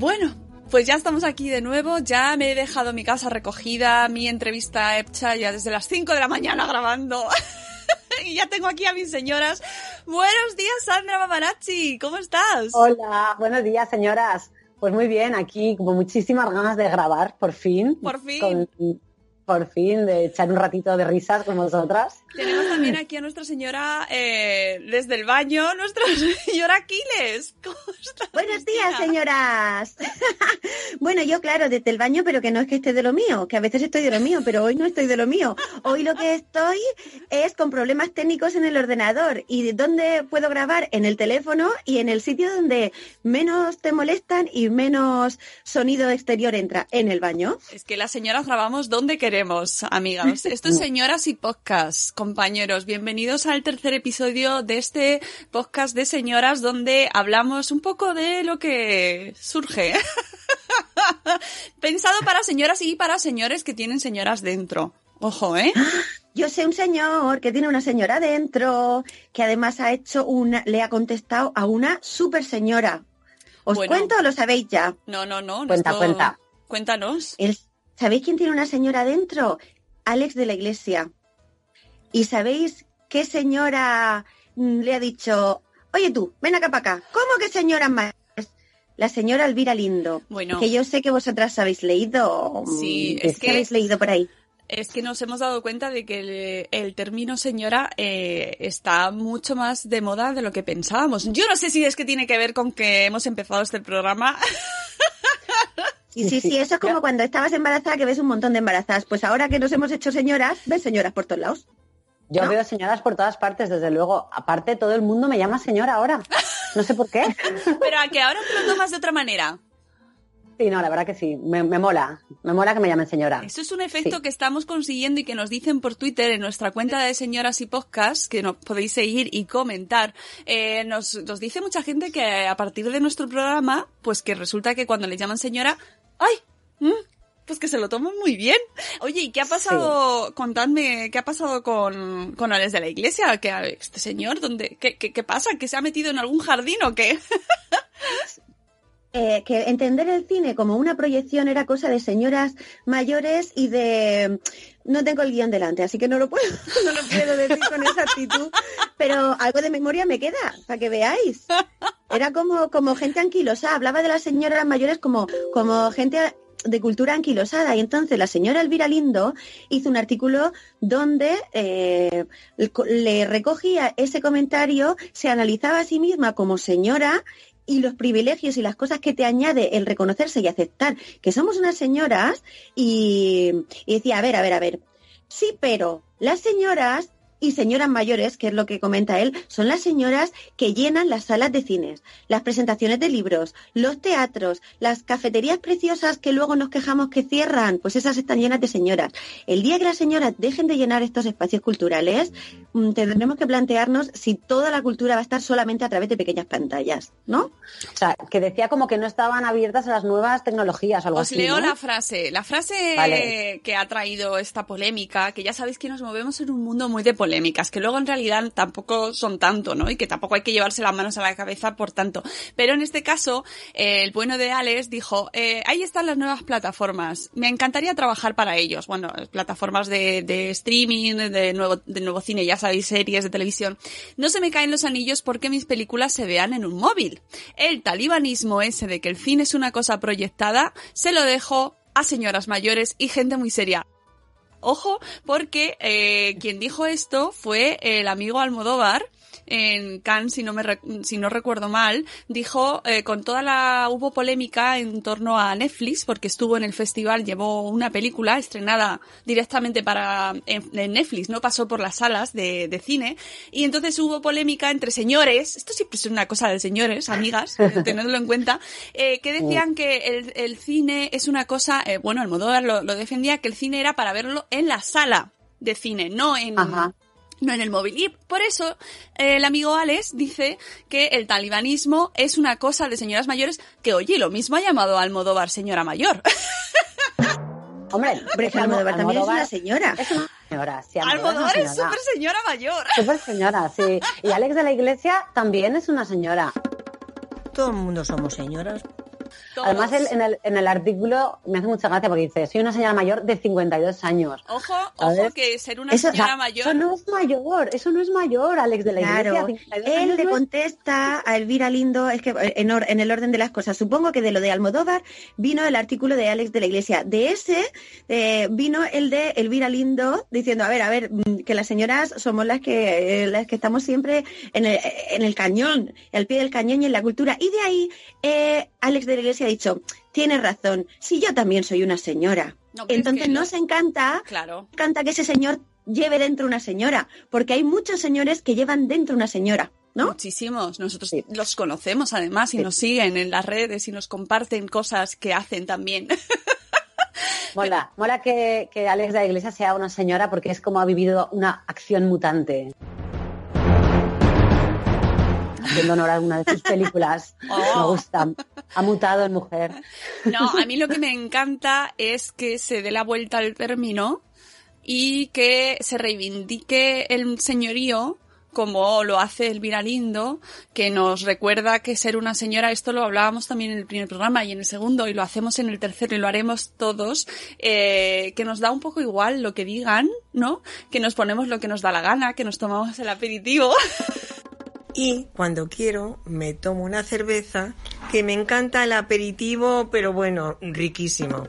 Bueno, pues ya estamos aquí de nuevo. Ya me he dejado mi casa recogida, mi entrevista hecha ya desde las 5 de la mañana grabando. y ya tengo aquí a mis señoras. Buenos días, Sandra Mamarazzi. ¿Cómo estás? Hola, buenos días, señoras. Pues muy bien, aquí como muchísimas ganas de grabar, por fin. Por fin. Con- por fin, de echar un ratito de risas con vosotras. Tenemos también aquí a nuestra señora eh, desde el baño, nuestra señora Aquiles. Buenos días, señoras. bueno, yo claro, desde el baño, pero que no es que esté de lo mío, que a veces estoy de lo mío, pero hoy no estoy de lo mío. Hoy lo que estoy es con problemas técnicos en el ordenador. ¿Y de dónde puedo grabar? En el teléfono y en el sitio donde menos te molestan y menos sonido exterior entra, en el baño. Es que las señoras grabamos donde queremos, amigas. Esto es Señoras y Podcast, compañeros. Bienvenidos al tercer episodio de este podcast de señoras donde hablamos un poco de lo que surge. Pensado para señoras y para señores que tienen señoras dentro. Ojo, ¿eh? Yo sé un señor que tiene una señora dentro, que además ha hecho una, le ha contestado a una super señora. ¿Os Bueno. cuento o lo sabéis ya? No, no, no. Cuenta, cuenta. Cuéntanos. El- ¿Sabéis quién tiene una señora dentro? Alex de la Iglesia. ¿Y sabéis qué señora mm, le ha dicho, oye tú, ven acá para acá? ¿Cómo que señora más? La señora Elvira Lindo. Bueno. Que yo sé que vosotras habéis leído. mm, Sí, ¿qué es que- habéis leído por ahí? Es que nos hemos dado cuenta de que el, el término señora eh, está mucho más de moda de lo que pensábamos. Yo no sé si es que tiene que ver con que hemos empezado este programa. Sí, sí, sí, eso es como cuando estabas embarazada que ves un montón de embarazadas. Pues ahora que nos hemos hecho señoras, ves señoras por todos lados. Yo ¿No? veo señoras por todas partes, desde luego. Aparte, todo el mundo me llama señora ahora. No sé por qué. Pero a que ahora te lo tomas de otra manera. Sí, no, la verdad que sí. Me, me mola. Me mola que me llamen señora. Eso es un efecto Sí. que estamos consiguiendo y que nos dicen por Twitter en nuestra cuenta de Señoras y Podcast, que nos podéis seguir y comentar. Eh, nos, nos dice mucha gente que a partir de nuestro programa, pues que resulta que cuando le llaman señora, ¡ay! mm, pues que se lo toman muy bien. Oye, ¿y qué ha pasado? Contadme, ¿qué ha pasado con, con Alex de la Iglesia? Que este señor, ¿dónde, qué, qué, qué pasa? ¿Que se ha metido en algún jardín o qué? Eh, que entender el cine como una proyección era cosa de señoras mayores y de no tengo el guion delante, así que no lo puedo, no lo puedo decir con esa actitud, pero algo de memoria me queda, para que veáis. Era como, como gente anquilosa, hablaba de las señoras mayores como, como gente de cultura anquilosada. Y entonces la señora Elvira Lindo hizo un artículo donde eh, le recogía ese comentario, se analizaba a sí misma como señora y los privilegios y las cosas que te añade el reconocerse y aceptar que somos unas señoras y, y decía, a ver, a ver, a ver, sí, pero las señoras Y señoras mayores, que es lo que comenta él, son las señoras que llenan las salas de cines, las presentaciones de libros, los teatros, las cafeterías preciosas que luego nos quejamos que cierran, pues esas están llenas de señoras. El día que las señoras dejen de llenar estos espacios culturales, mm, tendremos que plantearnos si toda la cultura va a estar solamente a través de pequeñas pantallas, ¿no? O sea, que decía como que no estaban abiertas a las nuevas tecnologías o algo Os así. leo ¿no? la frase, la frase Vale. que ha traído esta polémica, que ya sabéis que nos movemos en un mundo muy de polémicas, que luego en realidad tampoco son tanto, ¿no? Y que tampoco hay que llevarse las manos a la cabeza por tanto. Pero en este caso, eh, el bueno de Alex dijo, eh, ahí están las nuevas plataformas, me encantaría trabajar para ellos. Bueno, plataformas de, de streaming, de nuevo, de nuevo cine, ya sabéis, series de televisión. No se me caen los anillos porque mis películas se vean en un móvil. El talibanismo ese de que el cine es una cosa proyectada, se lo dejo a señoras mayores y gente muy seria. Ojo, porque eh, quien dijo esto fue el amigo Almodóvar en Cannes, si no me si no recuerdo mal, dijo eh, con toda la hubo polémica en torno a Netflix porque estuvo en el festival, llevó una película estrenada directamente para en, en Netflix, no pasó por las salas de, de cine y entonces hubo polémica entre señores, esto siempre es una cosa de señores, amigas, tenedlo en cuenta, eh, que decían que el, el cine es una cosa, eh, bueno, Almodóvar lo, lo defendía que el cine era para verlo en la sala de cine, no en Ajá. No en el móvil. Y por eso eh, el amigo Alex dice que el talibanismo es una cosa de señoras mayores que, oye, lo mismo ha llamado a Almodóvar señora mayor. Hombre, Hombre, es que Almodóvar también es Almodóvar una señora. Es una señora, sí, Almodóvar es señora. súper señora mayor. Súper señora, sí. Y Alex de la Iglesia también es una señora. Todo el mundo somos señoras. Todos. Además, en, el, en el artículo me hace mucha gracia porque dice, soy una señora mayor de 52 años. Ojo, ojo que ser una Eso, o sea, señora mayor... eso no es mayor, eso no es mayor, Alex de la Claro, Iglesia. 52 él años le no es- contesta a Elvira Lindo, es que eh, en, or- en el orden de las cosas, supongo que de lo de Almodóvar vino el artículo de Alex de la Iglesia, de ese eh, vino el de Elvira Lindo diciendo, a ver, a ver, mm, que las señoras somos las que, eh, las que estamos siempre en el, en el cañón, al pie del cañón y en la cultura, y de ahí eh, Alex de la Iglesia ha dicho, tienes razón, si yo también soy una señora. No, Entonces que nos encanta Claro. encanta que ese señor lleve dentro una señora, porque hay muchos señores que llevan dentro una señora, ¿no? Muchísimos. Nosotros Sí. los conocemos además y nos siguen en las redes y nos comparten cosas que hacen también. Mola, mola que, que Alex de la Iglesia sea una señora porque es como ha vivido una acción mutante. Haciendo honor a una de sus películas. Me Oh. gusta. Ha mutado en mujer. No, a mí lo que me encanta es que se dé la vuelta al término y que se reivindique el señorío como lo hace Elvira Lindo, que nos recuerda que ser una señora, esto lo hablábamos también en el primer programa y en el segundo, y lo hacemos en el tercero y lo haremos todos, eh, que nos da un poco igual lo que digan, ¿no? Que nos ponemos lo que nos da la gana, que nos tomamos el aperitivo. Y cuando quiero me tomo una cerveza que me encanta el aperitivo, pero bueno, riquísimo.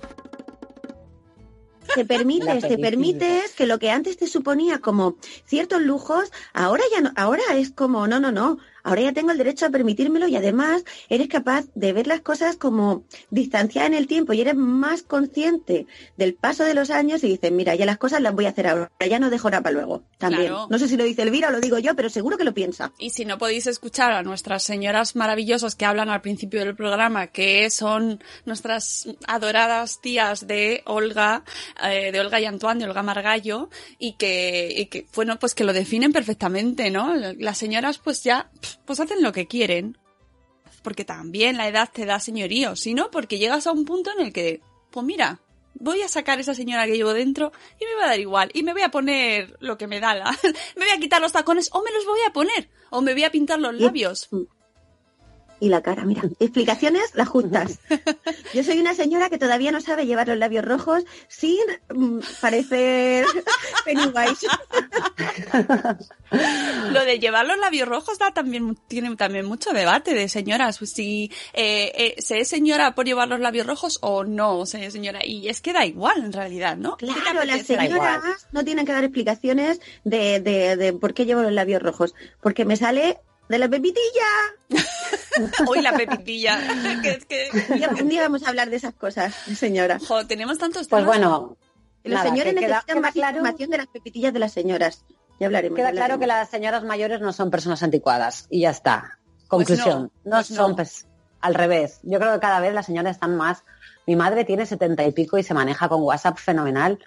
Te permites, te permites que lo que antes te suponía como ciertos lujos, ahora ya no, ahora es como, no, no, no, ahora ya tengo el derecho a permitírmelo y además eres capaz de ver las cosas como distanciadas en el tiempo y eres más consciente del paso de los años y dices, mira, ya las cosas las voy a hacer ahora, ya no dejo nada para luego. También. Claro. No sé si lo dice Elvira o lo digo yo, pero seguro que lo piensa. Y si no podéis escuchar a nuestras señoras maravillosas que hablan al principio del programa, que son nuestras adoradas tías de Olga, eh, de Olga y Antoine, de Olga Margallo, y que, y que, bueno, pues que lo definen perfectamente, ¿no? Las señoras pues ya, pues hacen lo que quieren. Porque también la edad te da señorío, sino porque llegas a un punto en el que, pues mira, voy a sacar esa señora que llevo dentro y me va a dar igual. Y me voy a poner lo que me da la... me voy a quitar los tacones o me los voy a poner. O me voy a pintar los labios. Y la cara, mira. Explicaciones las justas. Yo soy una señora que todavía no sabe llevar los labios rojos sin mm, parecer Pennywise. Lo de llevar los labios rojos da también, tiene también mucho debate de señoras. Pues si eh, eh, se es señora por llevar los labios rojos o no se es señora. Y es que da igual en realidad, ¿no? ¿Qué te Claro, las señoras no tienen que dar explicaciones de, de, de por qué llevo los labios rojos. Porque me sale de la pepitilla. Hoy la pepitilla. que, algún día vamos a hablar de esas cosas, señora. jo, tenemos tantos Pues bueno, Los nada, señores que queda- necesitan queda más claro- información de las pepitillas de las señoras. Ya hablaremos. Queda ya claro que las señoras mayores no son personas anticuadas y ya está. Conclusión. no, no, pues son no. pues, al revés. Yo creo que cada vez las señoras están más. Mi madre tiene setenta y pico y se maneja con WhatsApp fenomenal.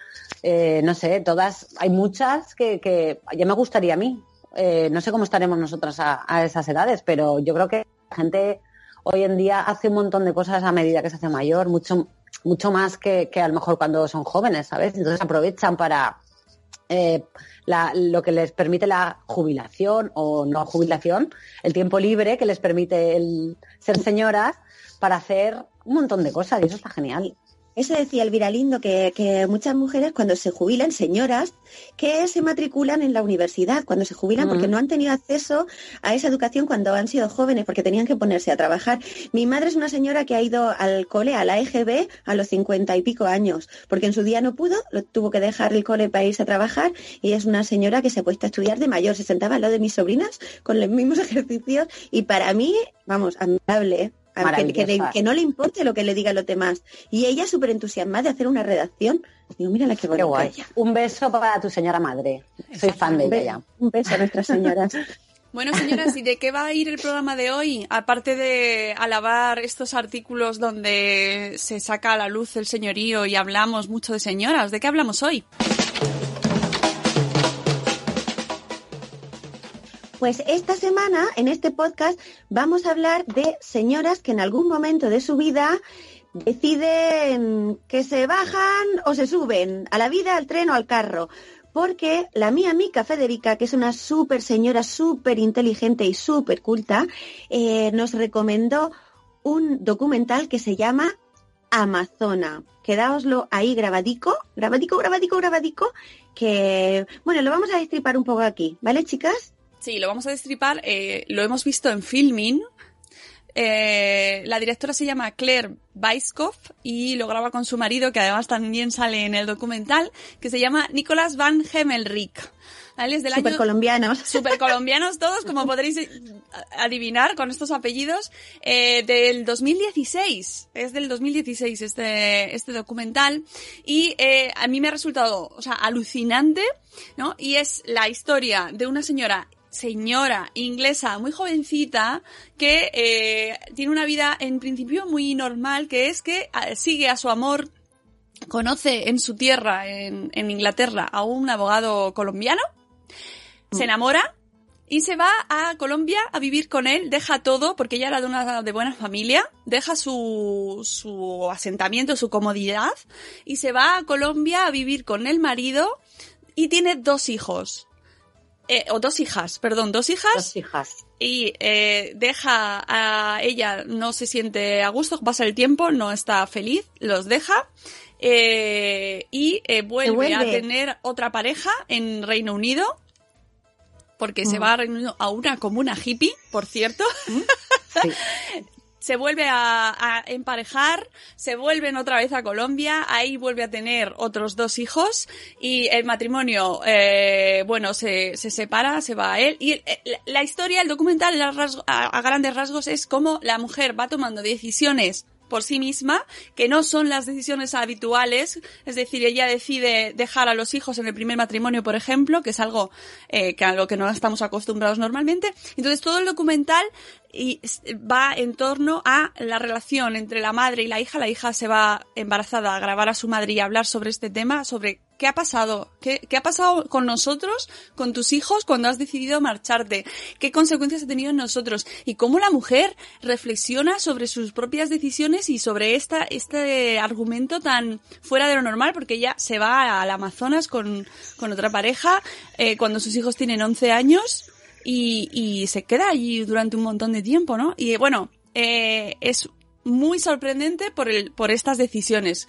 Eh, no sé, todas, hay muchas que, que ya me gustaría a mí. Eh, no sé cómo estaremos nosotras a, esas edades, pero yo creo que la gente hoy en día hace un montón de cosas a medida que se hace mayor, mucho, mucho más que, a lo mejor cuando son jóvenes, ¿sabes? Entonces aprovechan para eh, lo que les permite la jubilación o no jubilación, el tiempo libre que les permite el ser señoras para hacer un montón de cosas y eso está genial. Eso decía Elvira Lindo, que, que muchas mujeres cuando se jubilan, señoras, que se matriculan en la universidad cuando se jubilan porque Ujú. no han tenido acceso a esa educación cuando han sido jóvenes, porque tenían que ponerse a trabajar. Mi madre es una señora que ha ido al cole, a la EGB, a los cincuenta y pico años, porque en su día no pudo, lo tuvo que dejar el cole para irse a trabajar y es una señora que se ha puesto a estudiar de mayor, se sentaba al lado de mis sobrinas con los mismos ejercicios y para mí, vamos, admirable, ¿eh? Que, que de- que no le importe lo que le digan los demás. Y ella súper entusiasmada de hacer una redacción. Digo, mira la que Qué bonita guay. ella. Un beso para tu señora madre. Soy fan de ella un beso a nuestras señoras. Bueno, señoras, ¿y de qué va a ir el programa de hoy? Aparte de alabar estos artículos donde se saca a la luz el señorío y hablamos mucho de señoras, ¿de qué hablamos hoy? Pues esta semana, en este podcast, vamos a hablar de señoras que en algún momento de su vida deciden que se bajan o se suben a la vida, al tren o al carro. Porque la mía amiga Federica, que es una súper señora, súper inteligente y súper culta, eh, nos recomendó un documental que se llama Amazona. Quedáoslo ahí grabadico, grabadico, grabadico, grabadico, que, bueno, lo vamos a destripar un poco aquí, ¿vale, chicas? Sí, lo vamos a destripar. eh, lo hemos visto en filming. Eh, la directora se llama Claire Weiskopf y lo graba con su marido, que además también sale en el documental, que se llama Nicolas Van Hemelrijk. ¿Vale? Es del Súper año colombianos. super colombianos todos, como podréis eh, adivinar con estos apellidos, eh, del 2016. Es del 2016 este, este documental. Y eh, a mí me ha resultado, o sea, alucinante, ¿no? Y es la historia de una señora señora inglesa muy jovencita que eh, tiene una vida en principio muy normal que es que eh, sigue a su amor conoce en su tierra en, en Inglaterra a un abogado colombiano se enamora y se va a Colombia a vivir con él, deja todo, porque ella era de una de buena familia, deja su, su asentamiento, su comodidad, y se va a Colombia a vivir con el marido y tiene dos hijos. Eh, o dos hijas, perdón, dos hijas Dos hijas. y eh, deja a ella, no se siente a gusto, pasa el tiempo, no está feliz, los deja eh, y vuelve, vuelve. a tener otra pareja en Reino Unido. Porque se Mm. va a Reino Unido a una comuna hippie, por cierto. Sí. se vuelve a, a emparejar, se vuelven otra vez a Colombia, ahí vuelve a tener otros dos hijos y el matrimonio, eh, bueno, se, se separa, se va a él. Y el- el- la historia, el documental a- a grandes rasgos es cómo la mujer va tomando decisiones por sí misma, que no son las decisiones habituales, es decir, ella decide dejar a los hijos en el primer matrimonio, por ejemplo, que es algo eh, que a lo que no estamos acostumbrados normalmente. Entonces todo el documental va en torno a la relación entre la madre y la hija. La hija se va embarazada a grabar a su madre y a hablar sobre este tema, sobre qué ha pasado, qué, qué ha pasado con nosotros, con tus hijos cuando has decidido marcharte, qué consecuencias ha tenido en nosotros y cómo la mujer reflexiona sobre sus propias decisiones y sobre esta, este argumento tan fuera de lo normal porque ella se va al Amazonas con, con otra pareja eh, cuando sus hijos tienen 11 años y, y se queda allí durante un montón de tiempo, ¿no? Y bueno, eh, es muy sorprendente por, el, por estas decisiones.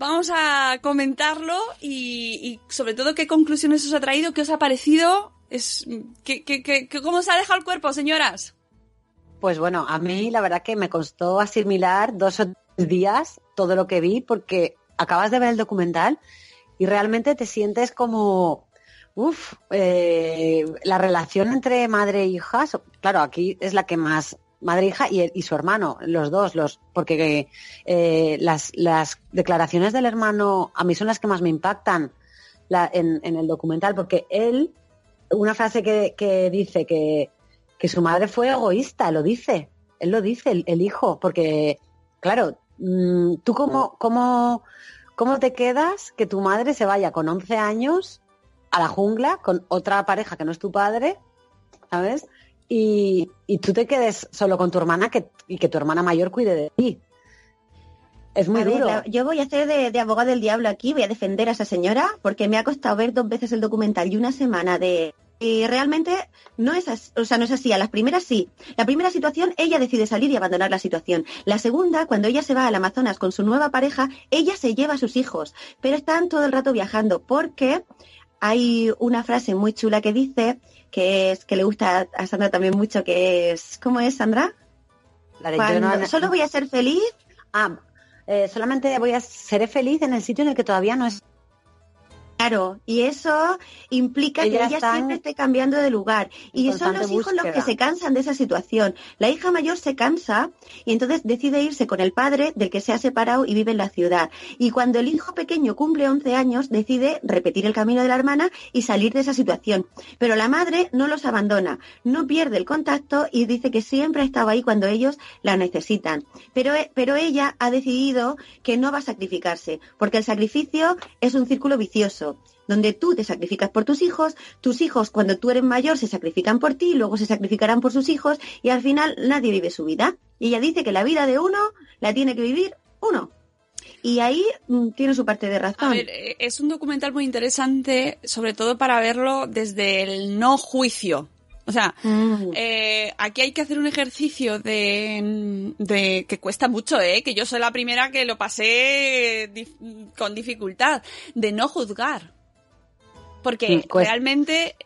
Vamos a comentarlo y, sobre todo qué conclusiones os ha traído, qué os ha parecido, es, que- cómo se ha dejado el cuerpo, señoras. Pues bueno, a mí la verdad que me costó asimilar dos o tres días todo lo que vi porque acabas de ver el documental y realmente te sientes como, uff, la relación entre madre e hija, claro, aquí es la que más, madre e hija y, el- y su hermano, los dos, los, porque eh, las, las declaraciones del hermano a mí son las que más me impactan la- en, en el documental, porque él, una frase que, que dice que, que su madre fue egoísta, lo dice, él lo dice, el, el hijo, porque, claro, mm, tú cómo, cómo, cómo te quedas que tu madre se vaya con 11 años a la jungla con otra pareja que no es tu padre, ¿sabes? Y, y tú te quedes solo con tu hermana que, y que tu hermana mayor cuide de ti. Es muy ver, duro. la- yo voy a hacer de, de abogado del diablo aquí, voy a defender a esa señora, porque me ha costado ver dos veces el documental y una semana de... Y realmente no es así, o sea, no es así. A las primeras sí. La primera situación, ella decide salir y abandonar la situación. La segunda, cuando ella se va al Amazonas con su nueva pareja, ella se lleva a sus hijos, pero están todo el rato viajando porque hay una frase muy chula que dice que es que le gusta a Sandra también mucho, que es ¿cómo es Sandra? La de Cuando yo no- solo voy a ser feliz Ah, eh, solamente voy a seré feliz en el sitio en el que todavía no es. Claro, y eso implica que ella siempre esté cambiando de lugar. Y son los hijos los que se cansan de esa situación. La hija mayor se cansa y entonces decide irse con el padre del que se ha separado y vive en la ciudad. Y cuando el hijo pequeño cumple 11 años, decide repetir el camino de la hermana y salir de esa situación. Pero la madre no los abandona, no pierde el contacto y dice que siempre ha estado ahí cuando ellos la necesitan. Pero, e- pero ella ha decidido que no va a sacrificarse, porque el sacrificio es un círculo vicioso donde tú te sacrificas por tus hijos, tus hijos cuando tú eres mayor se sacrifican por ti, luego se sacrificarán por sus hijos y al final nadie vive su vida. Y ella dice que la vida de uno la tiene que vivir uno. Y ahí mm, tiene su parte de A razón. ver, eh, es un documental muy interesante, sobre todo para verlo desde el no juicio. O sea, Mm. eh, aquí hay que hacer un ejercicio de, de que cuesta mucho, ¿eh? Que yo soy la primera que lo pasé dif- con dificultad, de no juzgar. Porque cuesta. realmente,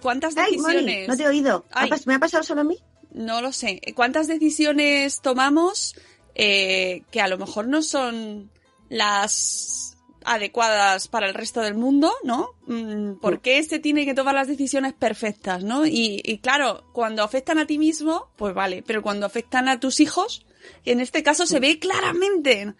¿cuántas Ay, Moni, decisiones? no te he oído. ¿Ha Ay. pas- ¿Me ha pasado solo a mí? no lo sé. ¿Cuántas decisiones tomamos eh, que a lo mejor no son las adecuadas para el resto del mundo, ¿no? Mm, ¿Por qué este tiene que tomar las decisiones perfectas, ¿no? Y, y claro, cuando afectan a ti mismo, pues vale, pero cuando afectan a tus hijos, en este caso se ve claramente.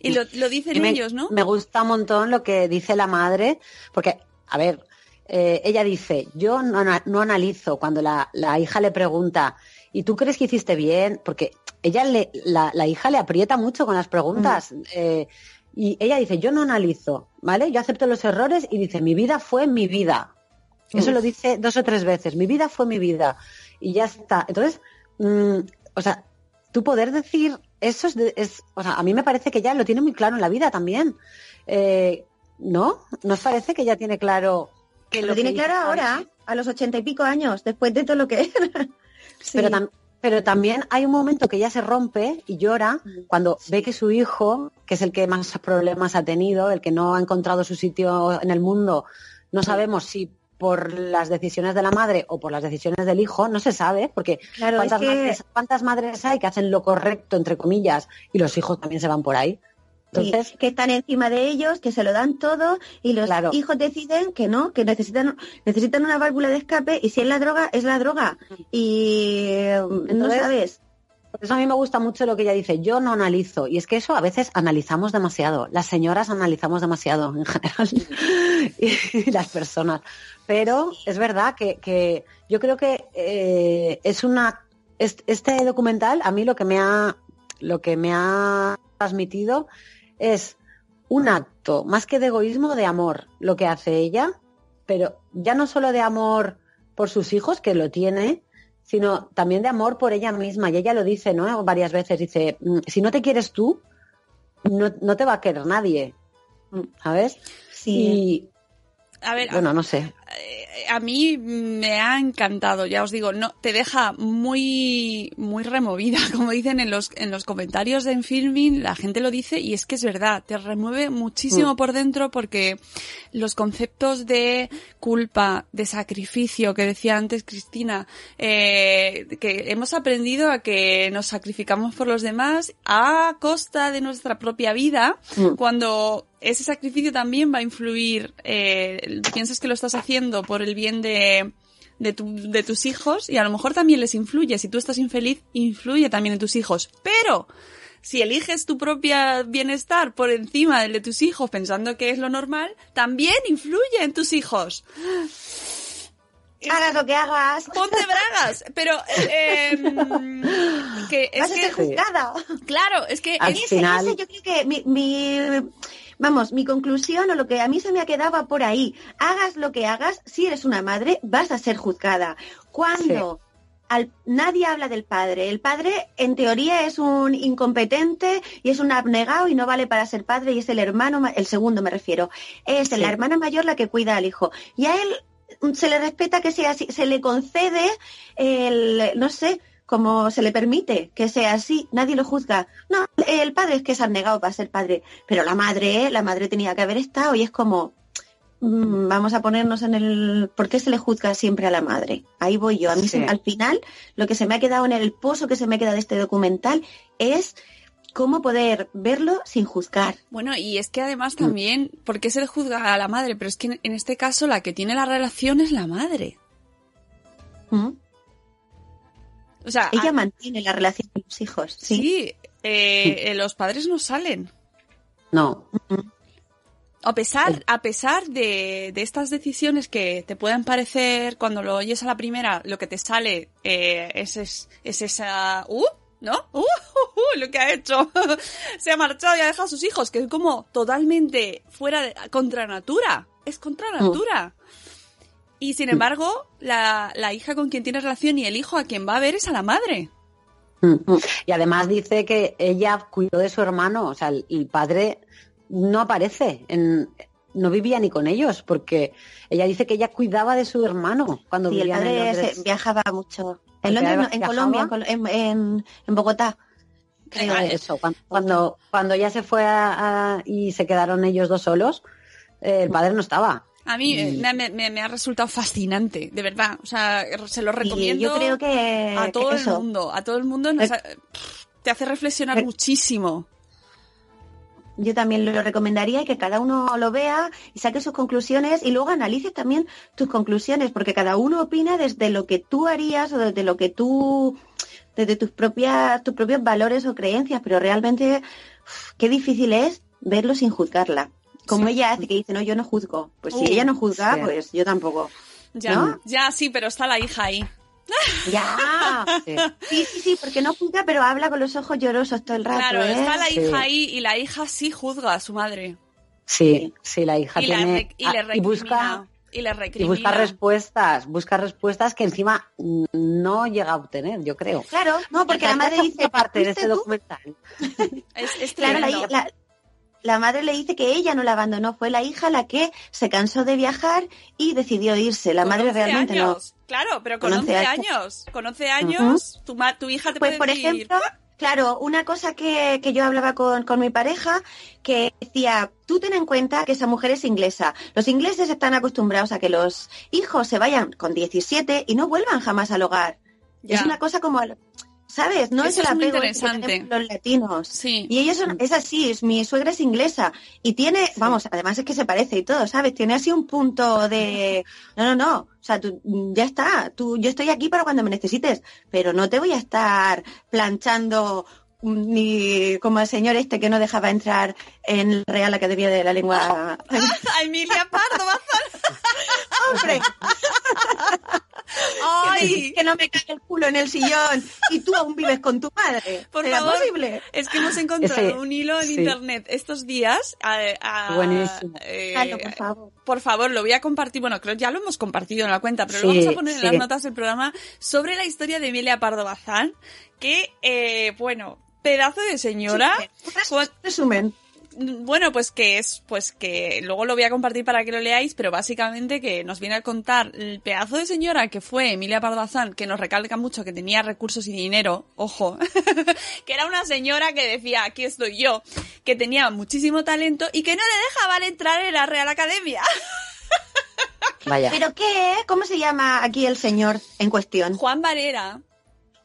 Y lo, lo dicen Y me, ellos, ¿no? me gusta un montón lo que dice la madre, porque, a ver, eh, ella dice, yo no, no analizo cuando la, la hija le pregunta, ¿y tú crees que hiciste bien? Porque ella le, la, la hija le aprieta mucho con las preguntas. eh, y ella dice, yo no analizo, ¿vale? Yo acepto los errores y dice, mi vida fue mi vida. Eso lo dice dos o tres veces, mi vida fue mi vida. Y ya está. Entonces, mm, o sea, tú poder decir eso es, es, o sea, a mí me parece que ya lo tiene muy claro en la vida también. Eh, ¿No? ¿Nos parece que ya tiene claro que Lo tiene que claro ahora, a los ochenta y pico años, después de todo lo que era. Sí. Pero, tam- pero también hay un momento que ella se rompe y llora cuando ve que su hijo, que es el que más problemas ha tenido, el que no ha encontrado su sitio en el mundo, no sabemos si por las decisiones de la madre o por las decisiones del hijo, no se sabe, porque Claro, es ¿cuántas, que- madres, cuántas madres hay que hacen lo correcto, entre comillas, y los hijos también se van por ahí? Entonces, que están encima de ellos, que se lo dan todo y los Claro. hijos deciden que no, que necesitan necesitan una válvula de escape y si es la droga, es la droga. Y eh, no sabes. Por eso a mí me gusta mucho lo que ella dice, yo no analizo. Y es que eso a veces analizamos demasiado. Las señoras analizamos demasiado en general. y las personas. Pero es verdad que, que yo creo que eh, es una. es- Este documental, a mí lo que me ha. lo que me ha transmitido es un acto, más que de egoísmo, de amor, lo que hace ella, pero ya no solo de amor por sus hijos, que lo tiene, sino también de amor por ella misma. Y ella lo dice, ¿no? Varias veces, dice, "Mm, si no te quieres tú, no, no te va a querer nadie, ¿sabes? Sí. Y, A ver, bueno, no sé. A mí me ha encantado, ya os digo, no te deja muy muy removida, como dicen en los en los comentarios de Filming, la gente lo dice y es que es verdad, te remueve muchísimo Mm. por dentro porque los conceptos de culpa, de sacrificio que decía antes Cristina, eh, que hemos aprendido a que nos sacrificamos por los demás a costa de nuestra propia vida, Mm. cuando ese sacrificio también va a influir, eh, piensas que lo estás haciendo por el bien de, de, tu- de tus hijos y a lo mejor también les influye. Si tú estás infeliz, influye también en tus hijos. Pero si eliges tu propia bienestar por encima del de tus hijos pensando que es lo normal, también influye en tus hijos. Hagas lo que hagas. Ponte bragas, pero eh, em, que es Vas a que ser juzgada. claro, es que Al es- Ese- final- ese yo creo que mi, mi- vamos, mi conclusión o lo que a mí se me ha quedado va por ahí. Hagas lo que hagas, si eres una madre, vas a ser juzgada. Cuando al- nadie habla del padre, el padre en teoría es un incompetente y es un abnegado y no vale para ser padre y es el hermano, ma- el segundo me refiero, es Sí. la hermana mayor la que cuida al hijo. Y a él mm, se le respeta que sea así, se le concede el, no sé, como se le permite que sea así, nadie lo juzga. No, el padre es que se ha negado para ser padre, pero la madre, la madre tenía que haber estado y es como, mm, vamos a ponernos en el, ¿por qué se le juzga siempre a la madre? Ahí voy yo. A mí Sí. se- al final lo que se me ha quedado en el pozo que se me queda de este documental es cómo poder verlo sin juzgar. Bueno, y es que además también, ¿por qué se le juzga a la madre? Pero es que en- en este caso la que tiene la relación es la madre. ¿Mm? O sea, Ella a- mantiene la relación con los hijos. Sí. sí, eh, eh, los padres no salen. No, A pesar, a pesar de, de estas decisiones que te puedan parecer cuando lo oyes a la primera, lo que te sale eh, es, es, es esa... ¡Uh! ¿No? ¡Uh! uh, uh, lo que ha hecho. Se ha marchado y ha dejado a sus hijos, que es como totalmente fuera de... contra natura. Es contra natura. Y sin embargo, la, la hija con quien tiene relación y el hijo a quien va a ver es a la madre. Mm. Y además dice que ella cuidó de su hermano, o sea, el, el padre no aparece, en, no vivía ni con ellos, porque ella dice que ella cuidaba de su hermano cuando Sí, el vivían en padre Londres. se- viajaba mucho. El En Londres, no, en viajaba. Colombia, en, en, Bogotá. Creo. Eso, cuando, cuando, cuando ella se fue a- a- y se quedaron ellos dos solos, eh, el padre no estaba. A mí eh, Y- me, me- me- me ha resultado fascinante, de verdad. O sea, se lo recomiendo yo creo que, a todo que el mundo. A todo el mundo nos Eh, ha- te hace reflexionar eh, muchísimo. yo también lo recomendaría y que cada uno lo vea y saque sus conclusiones y luego analices también tus conclusiones, porque cada uno opina desde lo que tú harías o desde lo que tú, desde tus propias, tus propios valores o creencias, pero realmente qué difícil es verlo sin juzgarla. Como Sí. ella hace, que dice, no, yo no juzgo. Pues si Uh, ella no juzga, sí. pues yo tampoco. Ya, ¿no? ya sí, pero está la hija ahí. Ya. Sí. Sí, sí, porque no juzga, pero habla con los ojos llorosos todo el rato. Claro, ¿eh? está la Sí. hija ahí y la hija sí juzga a su madre. Sí, sí, la hija Y, la tiene... y le y busca. Y le y recrimina. busca respuestas, busca respuestas que encima no llega a obtener, yo creo. Claro, no, porque la madre dice, parte de "¿Fuiste este tú?". documental. Es, es Claro, la, la- la madre le dice que ella no la abandonó, fue la hija la que se cansó de viajar y decidió irse. La Con madre 11 realmente no. Claro, pero con Con 11 11 años. Con 11 años, tu, hija te Pues, puede por decir... ejemplo, claro, una cosa que, que yo hablaba con, con mi pareja, que decía, tú ten en cuenta que esa mujer es inglesa. Los ingleses están acostumbrados a que los hijos se vayan con 17 y no vuelvan jamás al hogar. Ya. Es una cosa como, ¿sabes? No Eso es el apego ese que interesante. tenemos los latinos. Sí. Y ellos son, es así, es, mi suegra es inglesa y tiene, vamos, además es que se parece y todo, ¿sabes? Tiene así un punto de, no, no, no, o sea, tú, ya está, tú, yo estoy aquí para cuando me necesites, pero no te voy a estar planchando ni como el señor este que no dejaba entrar en la Real Academia de la Lengua. A Emilia Pardo Bazán. ¡Hombre! ¡Ay! Que no me cae el culo en el sillón y tú aún vives con tu madre. Por ¿Será favor. posible? Es que hemos encontrado Ese- un hilo en sí. internet estos días. a- a- Buenísimo. eh, por favor. por favor, lo voy a compartir. Bueno, creo que ya lo hemos compartido en la cuenta, pero lo vamos a poner en sí. las notas del programa sobre la historia de Emilia Pardo Bazán. Que, eh, bueno, pedazo de señora. Resumen. Bueno, pues que es, pues que luego lo voy a compartir para que lo leáis, pero básicamente que nos viene a contar el pedazo de señora que fue Emilia Pardazán, que nos recalca mucho que tenía recursos y dinero, ojo, que era una señora que decía, aquí estoy yo, que tenía muchísimo talento y que no le dejaban entrar en la Real Academia. Vaya. ¿Pero qué? ¿Cómo se llama aquí el señor en cuestión? Juan Valera,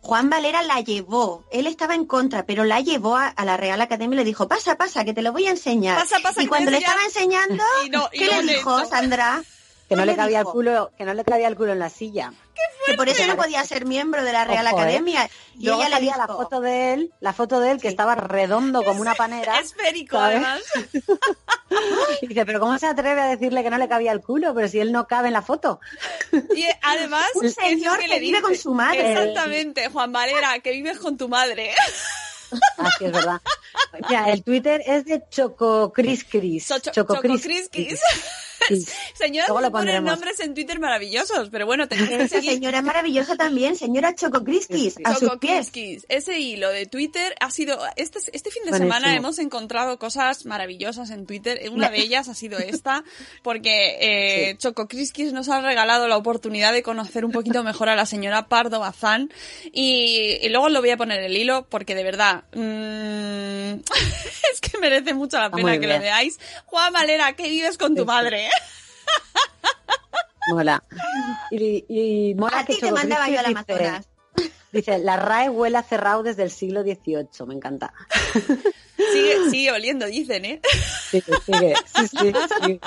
Juan Valera la llevó. Él estaba en contra, pero la llevó a, a la Real Academia y le dijo, pasa, pasa, que te lo voy a enseñar. Pasa, pasa, y cuando le estaba enseñando, Y no- y ¿qué no le dijo. Sandra? Que no ¿Qué le cabía el dijo? culo, que no le cabía el culo en la silla. Que por eso no podía ser miembro de la Real Ojo, ¿eh? Academia. Y Luego ella le salía la dijo, foto de él, la foto de él que estaba redondo como una panera. Esférico, además. Y dice, pero ¿cómo se atreve a decirle que no le cabía el culo? Pero si él no cabe en la foto. Y eh, además, Un señor que que le vive con su madre. Exactamente, Juan Valera, que vives con tu madre. Así es verdad. Mira, el Twitter es de Choco Cris Cris. Choco- Choco Cris. Sí. Luego que lo ponen nombres en Twitter maravillosos, pero bueno, tenéis que esa seguir señora maravillosa también, señora Chococrisquis, Sí, sí. a sus pies. Chococrisquis. Ese hilo de Twitter ha sido. Este, este fin de Buenísimo. semana hemos encontrado cosas maravillosas en Twitter. Una de ellas ha sido esta, porque eh, Chococrisquis nos ha regalado la oportunidad de conocer un poquito mejor a la señora Pardo Bazán. Y, y luego lo voy a poner el hilo, porque de verdad. Mm, es que merece mucho la Está pena que lo veáis. Juan Valera, que vives con tu Sí, sí. madre. Mola. Y, y mola A que ti te mandaba yo al Crisquis dice- Amazonas. Dice, la RAE huele a cerrado desde el siglo XVIII. Me encanta. Sigue, sigue oliendo, dicen, ¿eh? Sí, sigue. Sí, sí, sí.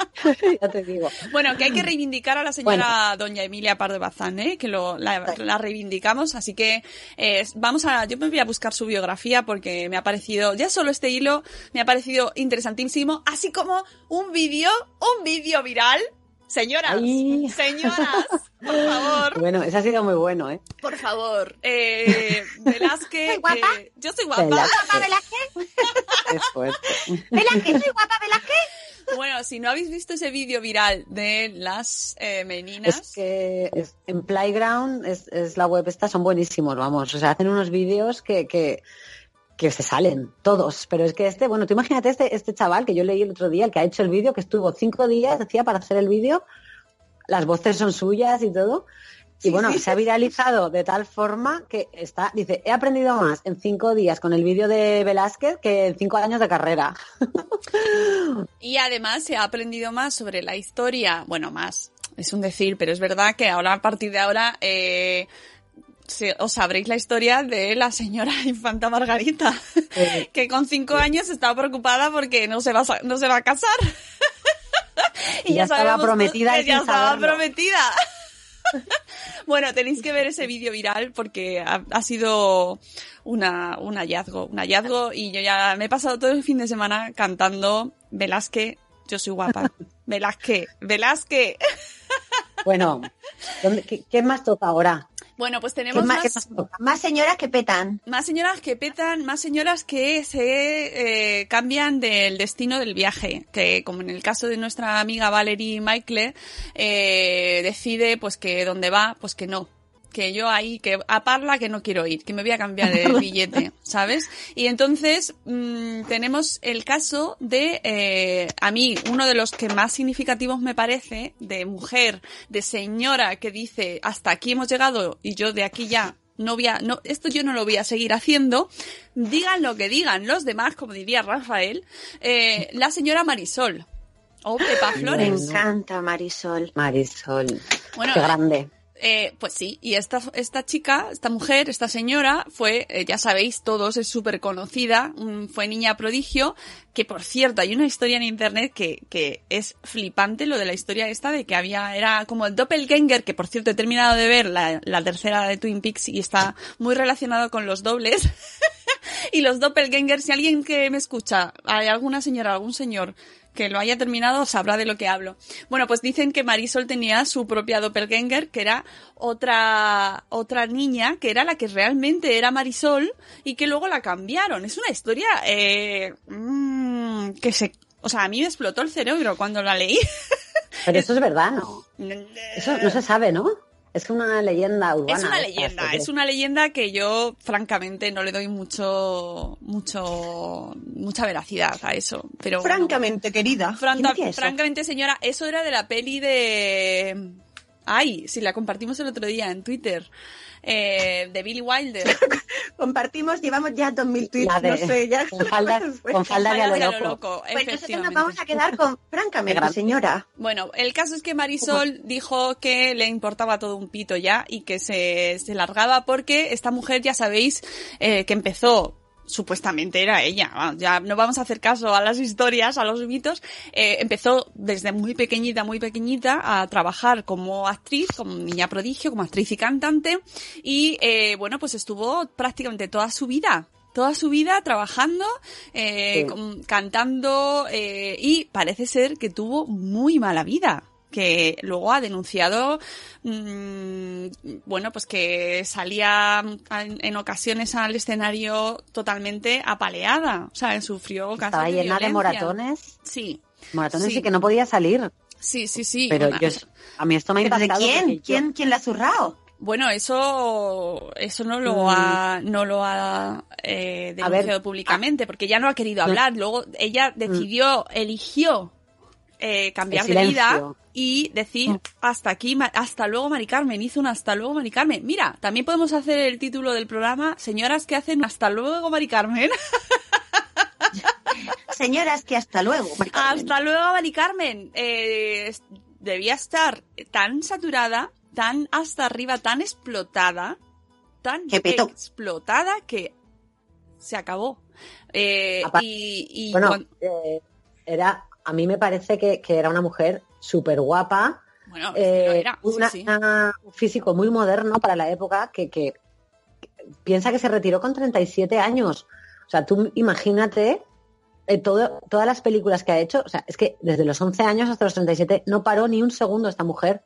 ya te digo. Bueno, que hay que reivindicar a la señora doña Emilia Pardo Bazán, ¿eh? que lo, la, la reivindicamos, así que eh, vamos a, yo me voy a buscar su biografía porque me ha parecido, ya solo este hilo me ha parecido interesantísimo, así como un vídeo, un vídeo viral. Señoras, Ay. señoras, por favor, Bueno, ese ha sido muy bueno, ¿eh? por favor, eh, Velázquez, ¿Soy guapa? eh, yo soy guapa. Velázquez. ¿Guapa Velázquez? Es fuerte. ¿Velázquez? ¿Soy guapa Velázquez? Bueno, si no habéis visto ese vídeo viral de las eh, meninas, Es que es- en Playground es, es la web esta, son buenísimos, vamos. O sea, hacen unos vídeos que, que, que se salen, todos. Pero es que este, bueno, tú imagínate este, este chaval que yo leí el otro día, el que ha hecho el vídeo, que estuvo cinco días, decía, para hacer el vídeo, las voces son suyas y todo. Y bueno, se ha viralizado de tal forma que está, dice, he aprendido más en cinco días con el vídeo de Velázquez que en cinco años de carrera. Y además se ha aprendido más sobre la historia, bueno, más, es un decir, pero es verdad que ahora, a partir de ahora, eh, se- os sabréis la historia de la señora infanta Margarita, Eh, que con cinco años estaba preocupada porque no se va a, no se va a casar. Ya estaba prometida que y ya estaba saberlo. prometida. Bueno, tenéis que ver ese vídeo viral porque ha, ha sido una, un hallazgo, un hallazgo y yo ya me he pasado todo el fin de semana cantando Velázquez, yo soy guapa. Velázquez, Velázquez. bueno, ¿dónde- qué, qué más toca ahora? Bueno, pues ¿Qué tenemos más? Más señoras que petan. más señoras que petan, más señoras que se eh, cambian del destino del viaje, que como en el caso de nuestra amiga Valerie Michael, eh, decide pues que donde va, pues que no. Que yo ahí, que a Parla que no quiero ir, que me voy a cambiar el billete, ¿sabes? Y entonces mm, tenemos el caso de, eh, a mí, uno de los que más significativos me parece, de mujer, de señora que dice, hasta aquí hemos llegado y yo de aquí ya no voy a, no, esto yo no lo voy a seguir haciendo, digan lo que digan los demás, como diría Rafael, eh, la señora Marisol. O Pepa Me Flores. encanta Marisol. Marisol, Bueno, qué grande. Eh, pues sí, y esta, esta chica, esta mujer, esta señora fue, eh, ya sabéis todos, es súper conocida, fue niña prodigio, que por cierto, hay una historia en internet que, que es flipante, lo de la historia esta de que había, era como el doppelganger, que por cierto he terminado de ver la, la tercera de Twin Peaks y está muy relacionado con los dobles. y los doppelgangers, si alguien que me escucha, hay alguna señora, algún señor que lo haya terminado sabrá de lo que hablo. Bueno, pues dicen que Marisol tenía su propia doppelganger, que era otra, otra niña, que era la que realmente era Marisol, y que luego la cambiaron. Es una historia, eh, mm, que se, o sea, a mí me explotó el cerebro cuando la leí. Pero eso es verdad, ¿no? Eso no se sabe, ¿no? Es una leyenda urbana. Es una esta, leyenda, porque- es una leyenda que yo francamente no le doy mucho, mucho, mucha veracidad a eso. Pero bueno. Francamente, querida. Francamente, señora, eso era de la peli de... Ay, si la compartimos el otro día en Twitter. Eh, de Billy Wilder. Compartimos, llevamos ya 2000 tweets, de- no sé, ya. con falda- con falda de a lo Falda loco. loco, Pues nosotros nos vamos a quedar con, francamente, señora. Bueno, el caso es que Marisol dijo que le importaba todo un pito ya y que se, se largaba porque esta mujer, ya sabéis, eh, que empezó supuestamente era ella. Ya no vamos a hacer caso a las historias, a los mitos. Eh, empezó desde muy pequeñita, muy pequeñita a trabajar como actriz, como niña prodigio, como actriz y cantante. Y eh, bueno, pues estuvo prácticamente toda su vida toda su vida trabajando, eh, Sí. cantando eh, y parece ser que tuvo muy mala vida que luego ha denunciado, mm, bueno, pues que salía en, en ocasiones al escenario totalmente apaleada, o sea, sufrió casos Estaba de llena de moratones. Sí, Moratones Sí. y que no podía salir. sí, sí, sí. Pero Una- yo, a mí esto me ha ¿Pero de impactado. quién? yo- ¿Quién, ¿Quién la ha zurrado? Bueno, eso, eso no lo Mm. ha, no lo ha eh, ver, denunciado públicamente, porque ya no ha querido hablar. Luego ella decidió, eligió eh, cambiar de vida y decir hasta aquí, hasta luego, Mari Carmen. Hizo un hasta luego, Mari Carmen. Mira, también podemos hacer el título del programa, señoras que hacen hasta luego, Mari Carmen. Señoras, que hasta luego. Mari Carmen. Hasta luego, Mari Carmen. Eh, debía estar tan saturada, tan hasta arriba, tan explotada, tan Que explotada que se acabó. Eh, y, y Bueno, eh, era, a mí me parece que, que era una mujer súper guapa, bueno, eh, era, sí, una- sí. una- un físico muy moderno para la época que, que- que piensa que se retiró con 37 años. O sea, tú imagínate eh, todo, todas las películas que ha hecho. O sea, es que desde los 11 años hasta los 37 no paró ni un segundo esta mujer.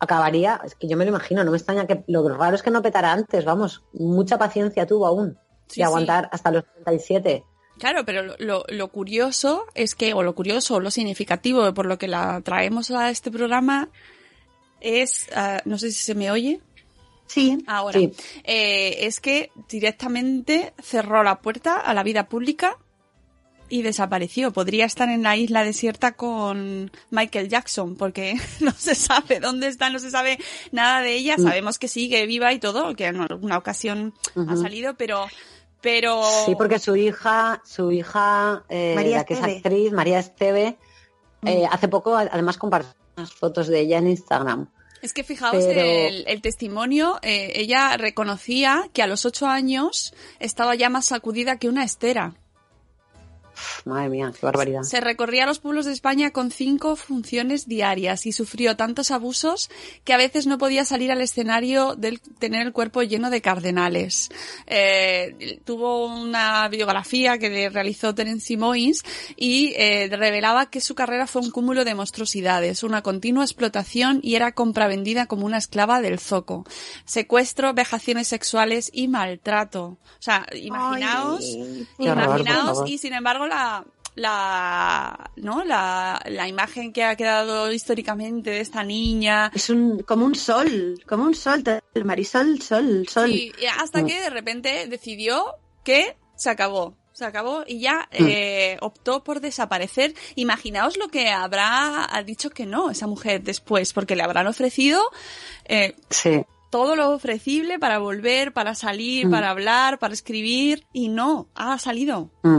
Acabaría, es que yo me lo imagino, no me extraña que lo raro es que no petara antes, vamos, mucha paciencia tuvo aún Sí, de aguantar hasta los 37. Claro, pero lo, lo- curioso es que, o lo curioso, o lo significativo por lo que la traemos a este programa es, ah, no sé si se me oye, Sí. ahora, Sí. eh, es que directamente cerró la puerta a la vida pública y desapareció. Podría estar en la isla desierta con Michael Jackson, porque no se sabe dónde está, no se sabe nada de ella. Mm. Sabemos que sigue viva y todo, que en alguna ocasión ha salido, pero, pero Sí, porque su hija, su hija, eh, María la que es actriz, María Esteve, Mm. eh, hace poco además compartió unas fotos de ella en Instagram. Es que fijaos Pero- el, el testimonio, eh, ella reconocía que a los ocho años estaba ya más sacudida que una estera. Madre mía, qué barbaridad. Se recorría los pueblos de España con cinco funciones diarias y sufrió tantos abusos que a veces no podía salir al escenario del tener el cuerpo lleno de cardenales. Eh, tuvo una biografía que le realizó Terence Simoins y eh, revelaba que su carrera fue un cúmulo de monstruosidades, una continua explotación y era compravendida como una esclava del zoco. Secuestro, vejaciones sexuales y maltrato. O sea, imaginaos... Ay, horror, Imaginaos, y sin embargo la, la, ¿no? La, la imagen que ha quedado históricamente de esta niña. Es un, como un sol, como un sol, el Marisol, sol, sol. Y, hasta Mm. que de repente decidió que se acabó. Se acabó y ya Mm. eh, optó por desaparecer. Imaginaos lo que habrá ha dicho que no esa mujer después, porque le habrán ofrecido eh, Sí, todo lo ofrecible para volver, para salir, Mm. para hablar, para escribir y no, ha salido. Mm.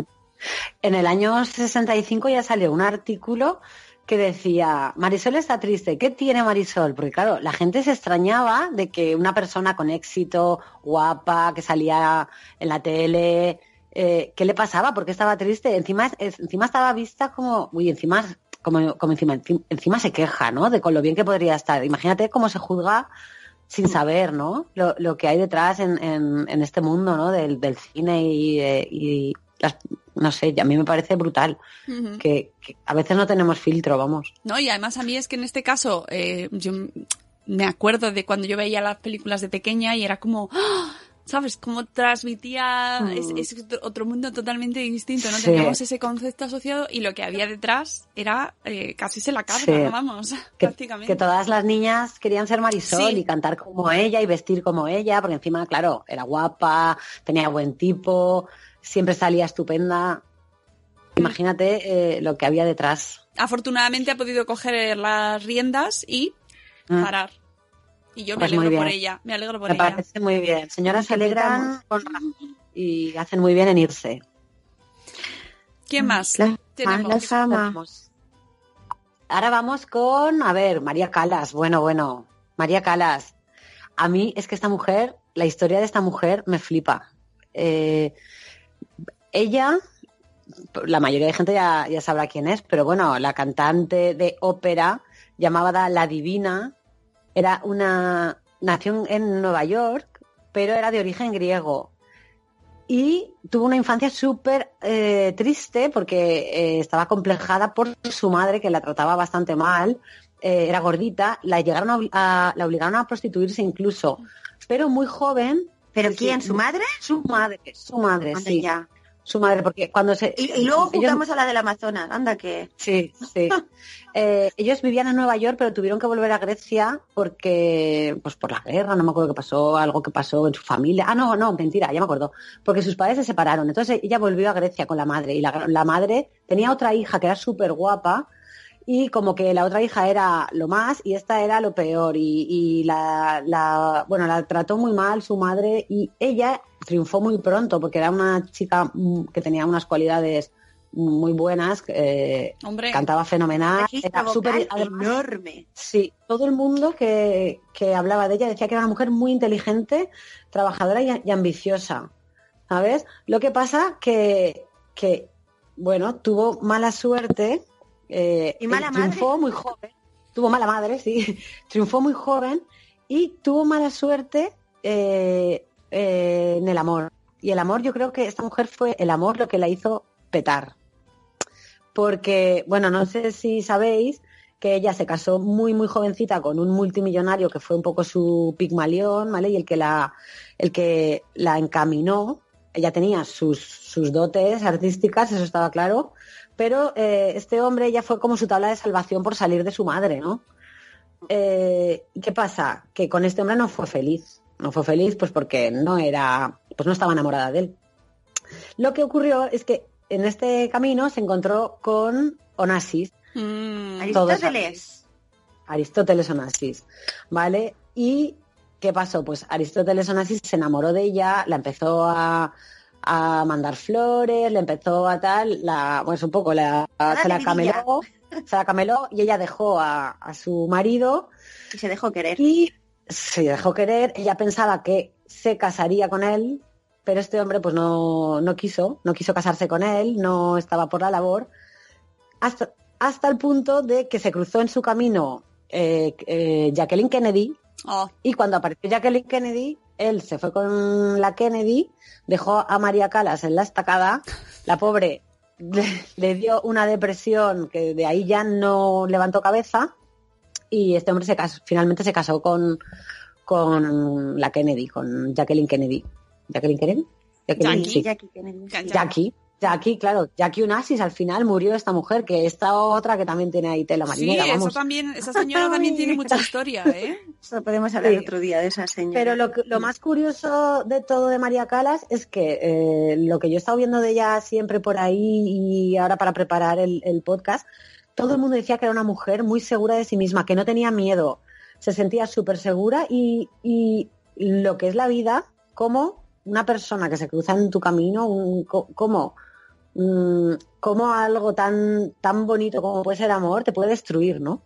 En el año 65 ya salió un artículo que decía, Marisol está triste, ¿qué tiene Marisol? Porque claro, la gente se extrañaba de que una persona con éxito, guapa, que salía en la tele, eh, ¿qué le pasaba? ¿Por qué estaba triste? Encima, es- encima estaba vista como, uy, encima, como, como encima, encima, se queja, ¿no? De con lo bien que podría estar. Imagínate cómo se juzga sin saber, ¿no? Lo, lo que hay detrás en, en, en este mundo, ¿no? Del, del cine y, eh, y las, no sé, a mí me parece brutal que, que a veces no tenemos filtro, vamos. No, y además a mí es que en este caso, eh, yo me acuerdo de cuando yo veía las películas de pequeña y era como, ¡ah! ¿sabes? Como transmitía, Mm. es, es otro- mundo totalmente distinto, no Sí. teníamos ese concepto asociado y lo que había detrás era eh, casi se la Sí. vamos, Que, prácticamente. que todas las niñas querían ser Marisol Sí. y cantar como ella y vestir como ella, porque encima, claro, era guapa, tenía buen tipo, siempre salía estupenda. Imagínate eh, lo que había detrás. Afortunadamente ha podido coger las riendas y Mm. parar. Y yo me Pues alegro por ella, me alegro por Me ella. parece muy bien. Señoras se alegran con y hacen muy bien en irse. ¿Quién más? La- tenemos? la fama. Tenemos. Ahora vamos con, a ver, María Calas. Bueno, bueno, María Calas. A mí es que esta mujer, la historia de esta mujer me flipa. Eh, ella, la mayoría de gente ya, ya sabrá quién es, pero bueno, la cantante de ópera llamada La Divina era una nació en Nueva York, pero era de origen griego. Y tuvo una infancia súper eh, triste porque eh, estaba complejada por su madre, que la trataba bastante mal, eh, era gordita, la llegaron a, la obligaron a prostituirse incluso, pero muy joven. ¿Pero Sí, quién? ¿Su madre? Su madre, su madre, Anda sí. ya. Su madre, porque cuando se... Y, y luego ellos- jugamos a la del Amazonas. Anda que... Sí, sí. Eh, ellos vivían en Nueva York, pero tuvieron que volver a Grecia porque, pues por la guerra, no me acuerdo qué pasó, algo que pasó en su familia. Ah, no, no, mentira, ya me acuerdo. Porque sus padres se separaron. Entonces ella volvió a Grecia con la madre y la, la madre tenía otra hija que era súper guapa y como que la otra hija era lo más y esta era lo peor y, y la, la, bueno, la trató muy mal su madre y ella triunfó muy pronto porque era una chica mm, que tenía unas cualidades muy buenas, eh, Hombre. cantaba fenomenal, era súper enorme. Sí, todo el mundo que, que hablaba de ella decía que era una mujer muy inteligente, trabajadora y, y ambiciosa, ¿sabes? Lo que pasa que, que bueno, tuvo mala suerte. Eh, ¿Y mala triunfó muy joven, tuvo mala madre, sí, triunfó muy joven y tuvo mala suerte eh, eh, en el amor. Y el amor, yo creo que esta mujer fue el amor lo que la hizo petar. Porque, bueno, no sé si sabéis que ella se casó muy, muy jovencita con un multimillonario que fue un poco su pigmalión, ¿vale? Y el que la, el que la encaminó, ella tenía sus, sus dotes artísticas, eso estaba claro, pero eh, este hombre ya fue como su tabla de salvación por salir de su madre, ¿no? Eh, ¿Qué pasa? Que con este hombre no fue feliz. No fue feliz pues porque no era, pues no estaba enamorada de él. Lo que ocurrió es que en este camino se encontró con Onassis, Mm, Aristóteles. Aristóteles Onassis, ¿vale? ¿Y qué pasó? Pues Aristóteles Onassis se enamoró de ella, la empezó a, a mandar flores, le empezó a tal, la, pues un poco la, se la cameló, se la cameló y ella dejó a, a su marido Y se dejó querer. y se dejó querer, ella pensaba que se casaría con él, pero este hombre pues no, no quiso, no quiso casarse con él, no estaba por la labor, hasta, hasta el punto de que se cruzó en su camino eh, eh, Jacqueline Kennedy, oh, y cuando apareció Jacqueline Kennedy, él se fue con la Kennedy, dejó a María Calas en la estacada, la pobre le, le dio una depresión que de ahí ya no levantó cabeza y este hombre se casó- finalmente se casó con, con la Kennedy, con Jacqueline Kennedy. ¿Jacqueline Kennedy? Jacqueline, Jackie. sí. Jackie Kennedy. Jackie. Jackie, claro, Jackie Onassis al final murió esta mujer, que esta otra que también tiene ahí tela sí, marinera, eso vamos. también, esa señora también tiene mucha historia, ¿eh? Eso podemos hablar Sí. otro día de esa señora. Pero lo, que- lo más curioso de todo de María Calas es que eh, lo que yo he estado viendo de ella siempre por ahí y ahora para preparar el, el podcast, todo el mundo decía que era una mujer muy segura de sí misma, que no tenía miedo, se sentía súper segura y, y lo que es la vida, como una persona que se cruza en tu camino, un, co- como, mm, como algo tan, tan bonito como puede ser amor te puede destruir, ¿no?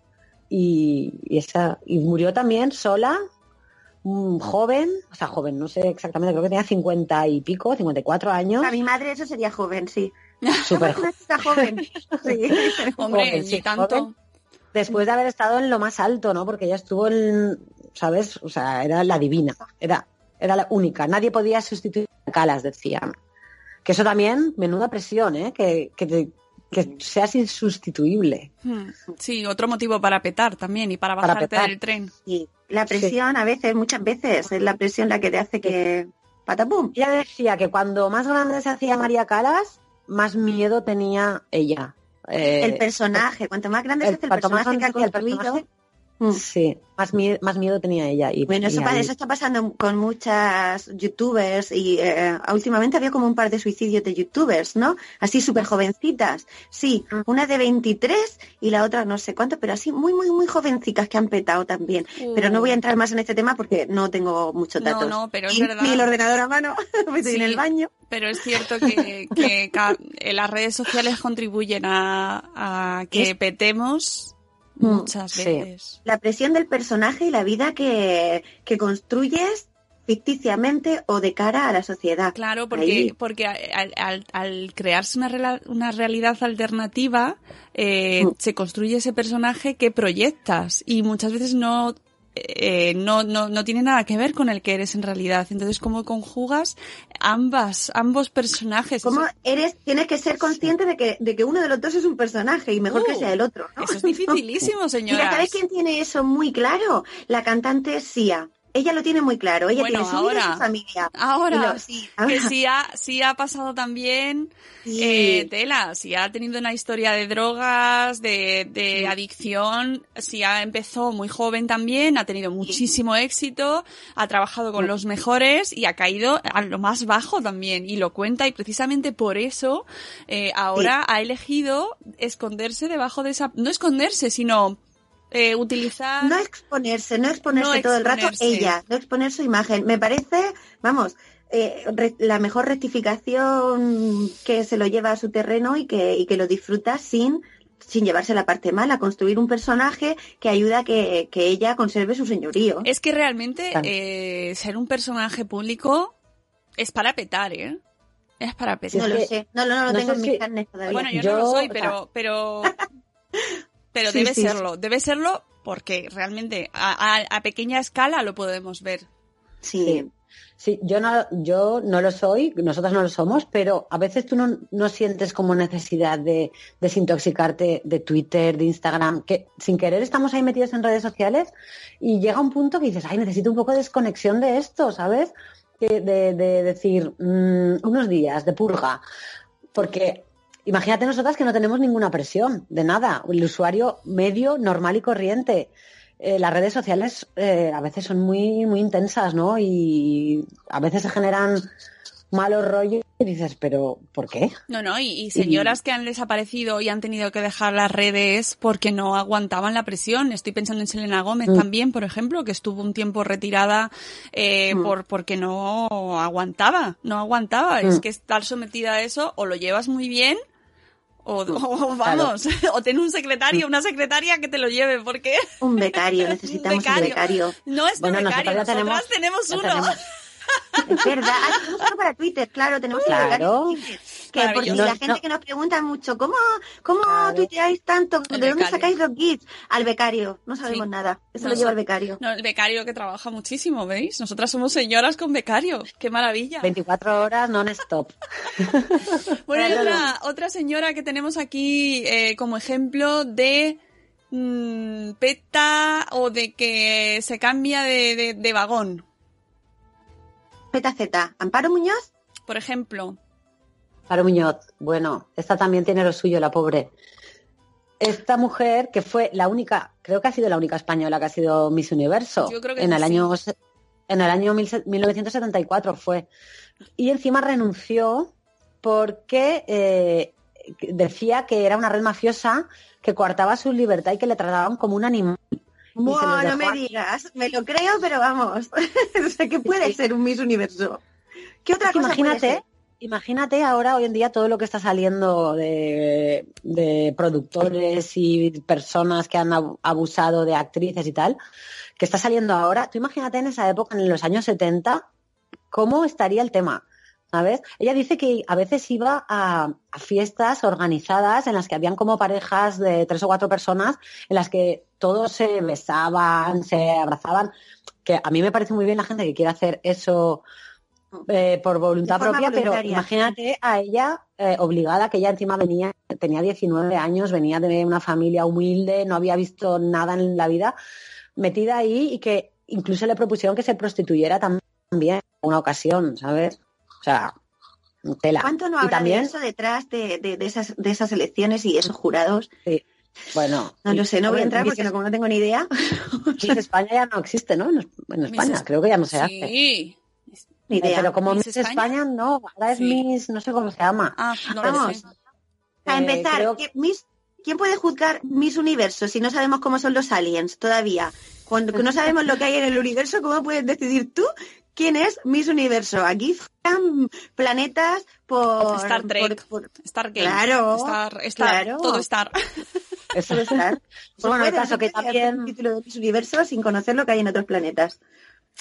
Y, y esa, y murió también sola, mm, joven, o sea, joven, no sé exactamente, creo que tenía 50 y pico, 54 años. A mi madre eso sería joven, sí. Súper Una chica joven. Sí. Hombre, Joven, ni sí, tanto. joven. Después de haber estado en lo más alto, ¿no? Porque ella estuvo en, ¿sabes? O sea, era la divina, era, era la única. Nadie podía sustituir a Calas, decían. Que eso también, menuda presión, ¿eh? Que, que, te- que seas insustituible. Hmm, Sí, otro motivo para petar también y para Para bajarte petar. del tren. Sí. La presión a veces, muchas veces, es la presión la que te hace que... Patapum. Ella decía que cuando más grande se hacía María Calas, más miedo tenía ella. Eh, el personaje, cuanto más grande el- se hace el personaje que ha construido... Mm. Sí, más, mie- más miedo tenía ella. Y, Bueno, eso, y pa- ahí- eso está pasando con muchas youtubers y eh, últimamente había como un par de suicidios de youtubers, ¿no? Así súper jovencitas. Sí, Mm. una de 23 y la otra no sé cuánto, pero así muy, muy, muy jovencitas que han petado también. Pero no voy a entrar más en este tema porque no tengo muchos Uh. No, datos. no, pero es verdad. Ni el ordenador a mano, estoy Sí. en el baño. Pero es cierto que, que las redes sociales contribuyen a, a que Es- petemos Mm, muchas sí. veces. La presión del personaje y la vida que, que construyes ficticiamente o de cara a la sociedad. Claro, porque, Ahí. porque al, al- al crearse una, rela- una realidad alternativa, eh, Mm. se construye ese personaje que proyectas y muchas veces no, eh, no, no, no tiene nada que ver con el que eres en realidad. Entonces, ¿cómo conjugas ambas, ambos personajes? ¿Cómo eres? Tienes que ser consciente de que, de que uno de los dos es un personaje y mejor que Uh, sea el otro. ¿no? Eso es dificilísimo, señora. Mira, ¿sabes quién tiene eso muy claro? La cantante Sia. Ella lo tiene muy claro. Ella Bueno, tiene su vida y ahora- su familia. Ahora, lo- sí, ahora. que sí ha, sí ha pasado también Sí. eh, tela, si ha tenido una historia de drogas, de, de Sí. adicción, si ha empezó muy joven también, ha tenido muchísimo éxito, ha trabajado con Sí. los mejores y ha caído a lo más bajo también y lo cuenta y precisamente por eso eh, ahora ha elegido esconderse debajo de esa, no esconderse, sino eh, utilizar No exponerse, no exponerse No todo el rato ella, no exponer su imagen. Me parece, vamos, eh, re- la mejor rectificación que se lo lleva a su terreno y que, y que lo disfruta sin, sin llevarse la parte mala, construir un personaje que ayuda a que, que ella conserve su señorío. Es que realmente Claro. eh, ser un personaje público es para petar, ¿eh? Es para petar. no lo sé, no, no, no lo no tengo en si- mis carnes todavía. bueno, yo, yo, no lo soy, pero pero pero Sí, debe sí, serlo, debe serlo porque realmente a, a- a pequeña escala lo podemos ver. sí. Sí. Sí, yo no, yo no lo soy, nosotras no lo somos, pero a veces tú no, no sientes como necesidad de desintoxicarte de Twitter, de Instagram, que sin querer estamos ahí metidos en redes sociales y llega un punto que dices, ay, necesito un poco de desconexión de esto, ¿sabes? De decir, mm, unos días de purga, porque imagínate nosotras que no tenemos ninguna presión de nada, el usuario medio, normal y corriente eh, las redes sociales eh, a veces son muy, muy intensas, ¿no? Y a veces se generan malos rollos y dices, pero ¿por qué? No, no, y, y señoras que han desaparecido y han tenido que dejar las redes porque no aguantaban la presión. Estoy pensando en Selena Gómez Mm. también, por ejemplo, que estuvo un tiempo retirada eh, Mm. por porque no aguantaba, no aguantaba. Es Mm. que estar sometida a eso o lo llevas muy bien o, o vamos, o ten un secretario, una secretaria que te lo lleve, porque Un becario, necesitamos un becario. becario. no es Bueno, un becario, nosotras tenemos- uno. tenemos- Es verdad, ah, tenemos uno para Twitter, claro, tenemos Claro. Que por si Maravilloso. la gente No, no. que nos pregunta mucho, ¿cómo, cómo Claro. tuiteáis tanto? El ¿De dónde becario. sacáis los gits? Al becario, no sabemos Sí. nada. Eso No lo lleva el becario. No, el becario que trabaja muchísimo, ¿veis? Nosotras somos señoras con becario. ¡Qué maravilla! 24 horas non-stop. Bueno, hay Claro. otra, otra señora que tenemos aquí eh, como ejemplo de mm, peta o de que se cambia de, de- de vagón. ZZ, Amparo Muñoz, Por ejemplo, Paro Muñoz, bueno, esta también tiene lo suyo, la pobre. Esta mujer, que fue la única, creo que ha sido la única española que ha sido Miss Universo. Yo creo que en el sí. año En el año 1974 fue. Y encima renunció porque eh, decía que era una red mafiosa que coartaba su libertad y que le trataban como un animal. Los no me digas, me lo creo, pero vamos. o sea, que puede Sí. ser un Miss Universo. ¿Qué otra cosa puede imagínate, ser? imagínate ahora hoy en día todo lo que está saliendo de, de productores y personas que han ab- abusado de actrices y tal, que está saliendo ahora. Tú imagínate en esa época, en los años 70, cómo estaría el tema. ¿Sabes? Ella dice que a veces iba a, a fiestas organizadas en las que habían como parejas de tres o cuatro personas, en las que todos se besaban, se abrazaban, que a mí me parece muy bien la gente que quiere hacer eso eh, por voluntad propia, pero imagínate a ella eh, obligada, que ella encima venía, tenía 19 años, venía de una familia humilde, no había visto nada en la vida, metida ahí y que incluso le propusieron que se prostituyera también en una ocasión, ¿sabes? O sea, tela. ¿Cuánto no y habrá también, de eso detrás de, de- de esas, de esas elecciones y esos jurados? bueno, No lo sé, no voy a entrar Miss- porque no, como no tengo ni idea. Miss España ya no existe, ¿no? En, España, Miss- creo que ya no se hace. sí. Ni idea. Pero como ¿Miss Miss, España? España? no, ahora es Sí. Miss, no sé cómo se llama. Ah, no Vamos. lo sé. A Eh, empezar, creo- ¿qué- Miss- ¿quién puede juzgar Miss Universo si no sabemos cómo son los aliens todavía? Cuando no sabemos lo que hay en el universo, ¿cómo puedes decidir tú quién es Miss Universo? Aquí están planetas por... Star Trek. por- por- Stargate. Claro, Star, Star, claro. todo Star. Eso todo Star. Pues bueno, el caso no que también- un título de Miss Universo sin conocer lo que hay en otros planetas.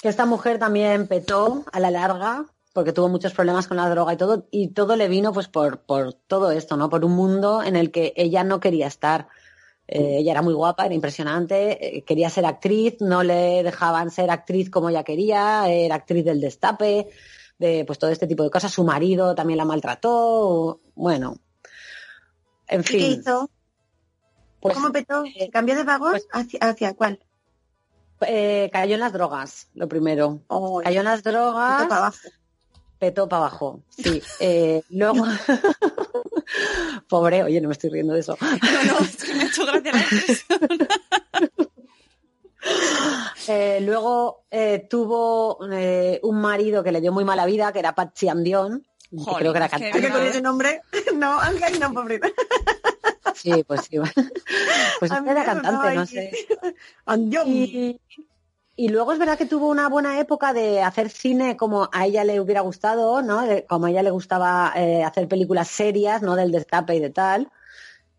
que esta mujer también petó a la larga porque tuvo muchos problemas con la droga y todo, y todo le vino pues por, por todo esto, ¿no? Por un mundo en el que ella no quería estar. Eh, ella era muy guapa, era impresionante, eh, quería ser actriz, no le dejaban ser actriz como ella quería, era actriz del destape, de pues todo este tipo de cosas. Su marido también la maltrató, bueno, en ¿Y fin. qué hizo? Pues, ¿Cómo petó? eh, ¿Cambió de vagón? pues- ¿Hacia, ¿Hacia cuál? eh, cayó en las drogas, lo primero. Oh, Cayó en las petó drogas. para abajo. petó para abajo. Sí. Eh, luego. Pobre, oye, no me estoy riendo de eso. No, no, es que me ha hecho gracia la expresión. Eh, luego eh, tuvo eh, un marido que le dio muy mala vida, que era Patsy Andión. que Jolín, creo que era que- cantante. Que con ese nombre, no, Ángel, no, pobre. Sí, pues sí. Pues era cantante, no sé. Andión. Y, y luego es verdad que tuvo una buena época de hacer cine como a ella le hubiera gustado, ¿no? Como a ella le gustaba eh, hacer películas serias, ¿no? Del destape y de tal.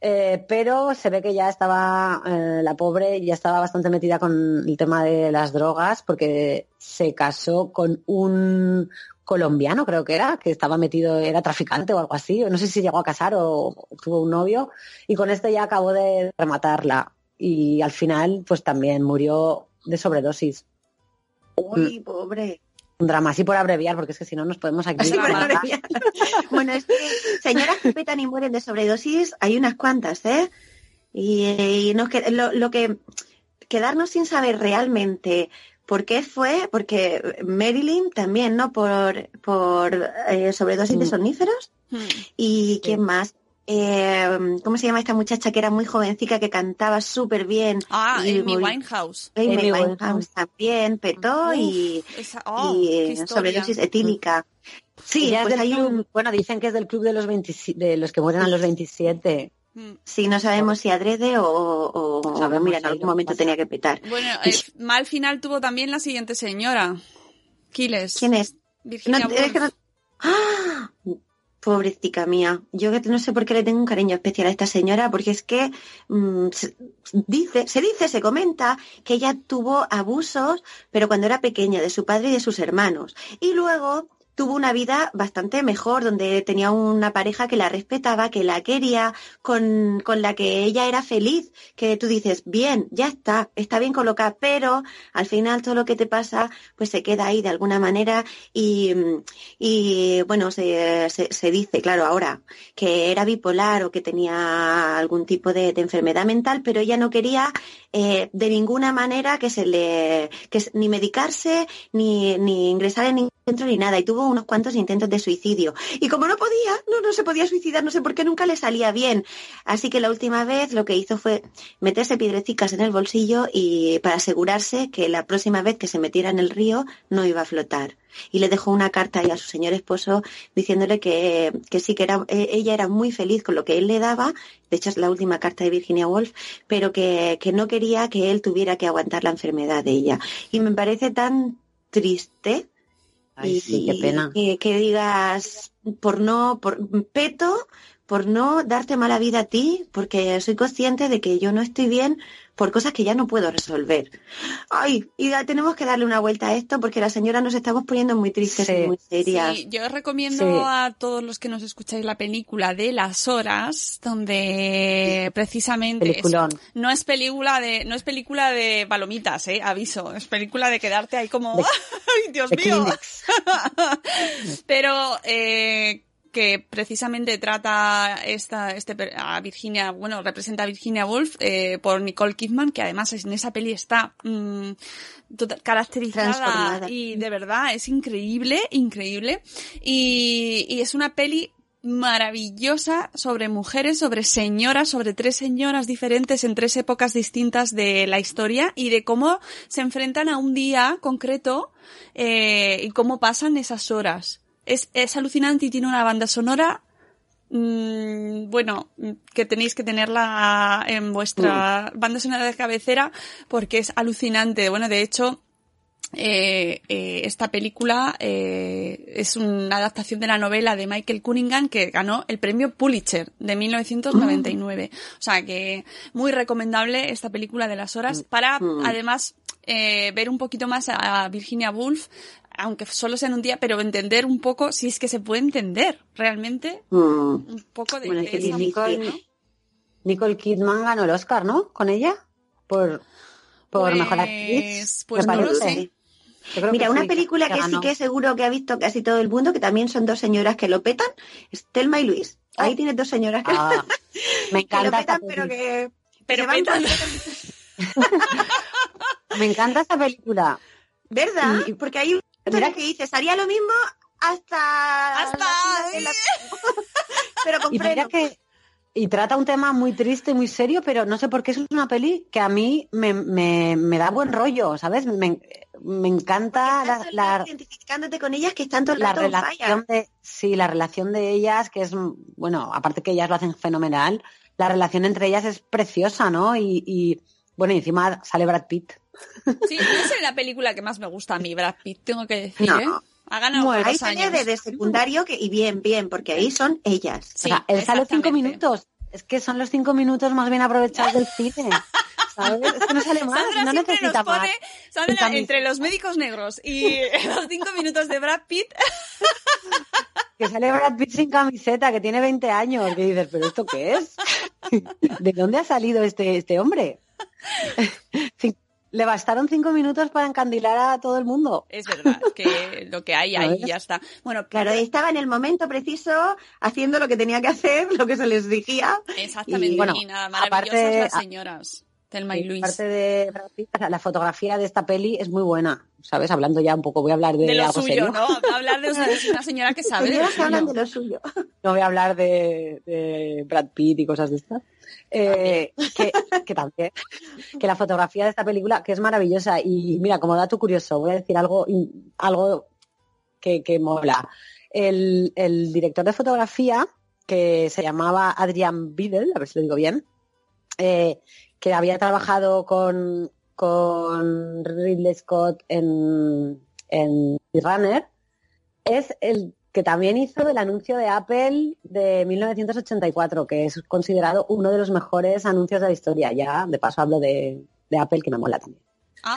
Eh, pero se ve que ya estaba, eh, la pobre, ya estaba bastante metida con el tema de las drogas porque se casó con un colombiano, creo que era, que estaba metido, era traficante o algo así. No sé si llegó a casar o tuvo un novio y con este ya acabó de rematarla. Y al final, pues también murió de sobredosis. Uy, pobre. Un drama, así por abreviar, porque es que si no nos podemos aquí. Así por abreviar. bueno, es que señoras que petan y mueren de sobredosis, hay unas cuantas, ¿eh? Y, y nos que- lo, lo que quedarnos sin saber realmente por qué fue, porque Marilyn también, ¿no? Por, por eh, sobredosis de Mm. somníferos. Hmm. ¿Y quién más? Eh, ¿Cómo se llama esta muchacha que era muy jovencita, que cantaba súper bien? Ah, Y Amy Winehouse. Amy Amy Winehouse Winehouse. también petó y, esa- oh, y, eh, sobredosis etílica. Sí, pues del hay club- un... Bueno, dicen que es del club de los 27 de los que mueren a los 27. Hmm. Sí, no sabemos si adrede o, o, o Sabemos mira, en algún momento tenía que petar. Bueno, eh, mal final tuvo también la siguiente señora. Quiles. ¿Quién es? Virginia No, es Woolf. que no- ¡Ah! Pobrecita mía, yo no sé por qué le tengo un cariño especial a esta señora, porque es que mm, se, dice, se dice, se comenta que ella tuvo abusos, pero cuando era pequeña, de su padre y de sus hermanos. Y luego tuvo una vida bastante mejor, donde tenía una pareja que la respetaba, que la quería, con, con la que ella era feliz, que tú dices, bien, ya está, está bien colocada, pero al final todo lo que te pasa, pues se queda ahí de alguna manera y, y bueno, se, se, dice, claro, ahora que era bipolar o que tenía algún tipo de, enfermedad mental, pero ella no quería eh, de ninguna manera que se le, que ni medicarse, ni, ni ingresar en ningún ni nada, y tuvo unos cuantos intentos de suicidio. Y como no podía, no, no se podía suicidar, no sé por qué nunca le salía bien. Así que la última vez lo que hizo fue meterse piedrecicas en el bolsillo y para asegurarse que la próxima vez que se metiera en el río no iba a flotar. Y le dejó una carta a su señor esposo diciéndole que, que sí, que era, eh, ella era muy feliz con lo que él le daba, de hecho es la última carta de Virginia Woolf, pero que, que no quería que él tuviera que aguantar la enfermedad de ella. Y me parece tan triste Ay, y, sí, qué pena. Que, que digas, por no, por peto, por no darte mala vida a ti, porque soy consciente de que yo no estoy bien por cosas que ya no puedo resolver. Ay, y ya tenemos que darle una vuelta a esto porque la señora nos estamos poniendo muy tristes Sí. y muy serias. Sí, yo recomiendo Sí. a todos los que nos escucháis la película de las horas, donde precisamente es- no es película de no es película de palomitas, eh, aviso, es película de quedarte ahí como De- ay Dios mío. Pero eh, que precisamente trata esta este a Virginia, bueno, representa a Virginia Woolf eh, por Nicole Kidman, que además en esa peli está mm, tota- caracterizada y de verdad es increíble, increíble. Y, y es una peli maravillosa sobre mujeres, sobre señoras, sobre tres señoras diferentes en tres épocas distintas de la historia y de cómo se enfrentan a un día concreto eh, y cómo pasan esas horas. Es, es alucinante y tiene una banda sonora mm, bueno, mm, que tenéis que tenerla en vuestra banda sonora de cabecera porque es alucinante. Bueno, de hecho, eh, eh, esta película eh, es una adaptación de la novela de Michael Cunningham que ganó el premio Pulitzer de 1999. O sea que muy recomendable esta película de las horas para Mm. además eh, ver un poquito más a Virginia Woolf, aunque solo sea en un día, pero entender un poco, si es que se puede entender realmente, Mm. un poco de, Bueno, es que esa Nicole, mujer, ¿no? Nicole Kidman ganó el Oscar, ¿no? Con ella. Por, por Pues- mejor actriz. pues no lo sé. Mira, una sí, película que sí que seguro que ha visto casi todo el mundo, que también son dos señoras que lo petan, es Telma y Luis. Ahí tienes dos señoras que, Ah, me que lo encanta esta petan, pero que... Pero se van petan. Me encanta esta película. ¿Verdad? Y- Porque hay una Mira- que dices, haría lo mismo hasta... Hasta- la- pero con Y mira freno. que y trata un tema muy triste, muy serio, pero no sé por qué es una peli que a mí me, me, me da buen rollo, ¿sabes? Me, me encanta la, la, identificándote con ellas que están todo el la rato relación de sí, la relación de ellas, que es bueno, aparte que ellas lo hacen fenomenal, la relación entre ellas es preciosa, ¿no? Y, y bueno, y encima sale Brad Pitt. Sí, no es la película que más me gusta a mí, Brad Pitt, tengo que decir, No. ¿eh? Ha ganado Bueno, Ahí años. de, de secundario que, y bien, bien, porque ahí son ellas. Sí, o sea, él sale cinco minutos. Es que son los cinco minutos más bien aprovechados del cine. ¿Sabes? Es que no sale más, Sandra no necesita nos pone, más. Sandra, entre los médicos negros y los cinco minutos de Brad Pitt, Que sale Brad Pitt sin camiseta, que tiene 20 años. Que dices, ¿pero esto qué es? ¿De dónde ha salido este, este hombre? Le bastaron cinco minutos para encandilar a todo el mundo. es verdad, que lo que hay ahí ya está. Bueno, Claro, ahí estaba en el momento preciso, haciendo lo que tenía que hacer, lo que se les decía. exactamente, y, y, bueno, nada, maravillosas aparte- las señoras, Telma y Luis. Aparte de o sea, la fotografía de esta peli es muy buena. ¿Sabes? Hablando ya un poco, voy a hablar de, de lo algo suyo, serio. ¿no? Hablar de usted es una señora que sabe Señoras que hablan de lo suyo. no voy a hablar de, de Brad Pitt y cosas de estas. Eh, que, que también, que la fotografía de esta película, que es maravillosa. Y mira, como dato curioso, voy a decir algo, algo que, que mola. El, el director de fotografía, que se llamaba Adrian Biddle, a ver si lo digo bien, eh, que había trabajado con, con Ridley Scott en, en Runner, es el que también hizo el anuncio de Apple de 1984, que es considerado uno de los mejores anuncios de la historia. Ya, de paso, hablo de, de Apple, que me mola también. Ah,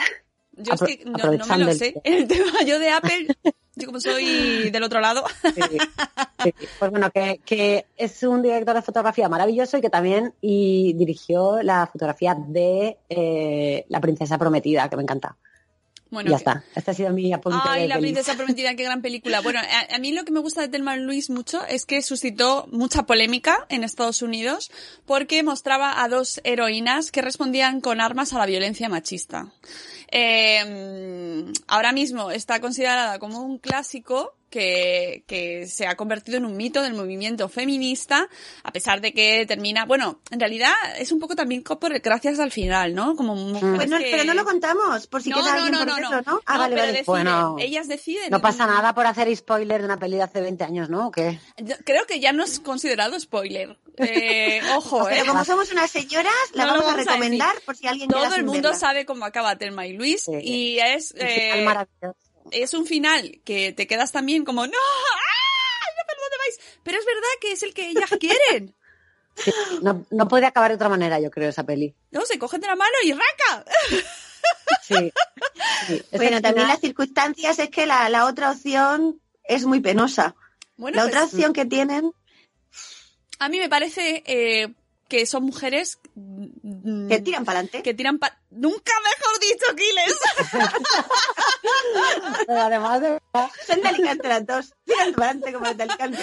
yo Apro- es que no, no me lo el- sé. El tema yo de Apple, yo como soy del otro lado, Sí, sí. Pues bueno, que, que es un director de fotografía maravilloso y que también y dirigió la fotografía de eh, La Princesa Prometida, que me encanta. Bueno, ya que- está. Este ha sido mi apunte Ay, de La pelis. princesa prometida, qué gran película. Bueno, a, a mí lo que me gusta de Thelma Luis mucho es que suscitó mucha polémica en Estados Unidos porque mostraba a dos heroínas que respondían con armas a la violencia machista. Eh, ahora mismo está considerada como un clásico que, que se ha convertido en un mito del movimiento feminista, a pesar de que termina, bueno, en realidad es un poco también por gracias al final, ¿no? Como mujeres Pues no, que- pero no lo contamos, por si No, queda no, alguien no, por no, verlo, no. ¿no? Ah, No, vale, pero vale. deciden, Bueno, ellas deciden. No pasa nada por hacer spoiler de una peli de hace 20 años, ¿no? ¿O qué? Yo Creo que ya no es considerado spoiler. Eh, ojo, Pero eh. como somos unas señoras, la No vamos, a recomendar por si alguien Todo el mundo verla. sabe cómo acaba Telma y Luis Sí. y es, eh, maravilloso. Es un final que te quedas también como, no, por dónde vais. Pero es verdad que es el que ellas quieren. Sí, no, no puede acabar de otra manera, yo creo, esa peli. No, se cogen de la mano y raca. Sí. Bueno, también las circunstancias es que la, la otra opción es muy penosa. Bueno, la pues, otra opción que tienen, a mí me parece eh, que son mujeres mm, que tiran para adelante. que tiran pa- Nunca mejor dicho. Pero además de Son de Alicante las dos. Adelante como las de Alicante.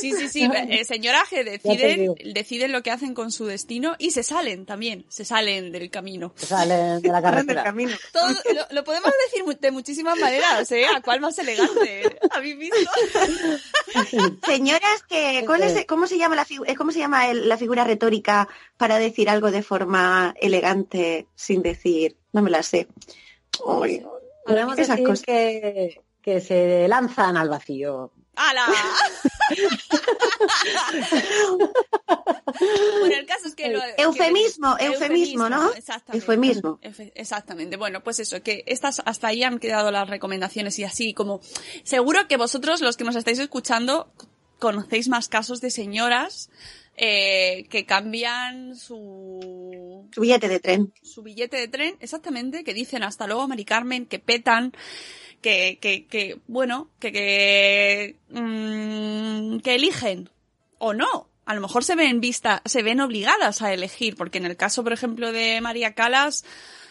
Sí, sí, sí. Eh, señora que te deciden, deciden lo que hacen con su destino y se salen también, se salen del camino. salen de la carretera. camino. Todo, lo, lo podemos decir de muchísimas maneras, ¿eh? ¿A cuál más elegante? ¿Habéis visto? Señoras que, ¿cuál es- ¿cómo se llama la figu- eh, cómo se llama el- la figura retórica para decir algo de forma elegante sin decir? No me la sé. Uy, Podemos esas decir cosas. que, que se lanzan al vacío. ¡Hala! bueno, el caso es que lo- Eufemismo, que- eufemismo, ¿no? Exactamente. Eufemismo. Efe- Exactamente. Bueno, pues eso, que estas hasta ahí han quedado las recomendaciones y así como seguro que vosotros los que nos estáis escuchando conocéis más casos de señoras eh, que cambian su Su billete de tren. su billete de tren, exactamente, que dicen hasta luego, Mari Carmen, que petan, que, que, que bueno, que, que, mm, que eligen o no. A lo mejor se ven vista, se ven obligadas a elegir, porque en el caso, por ejemplo, de María Calas,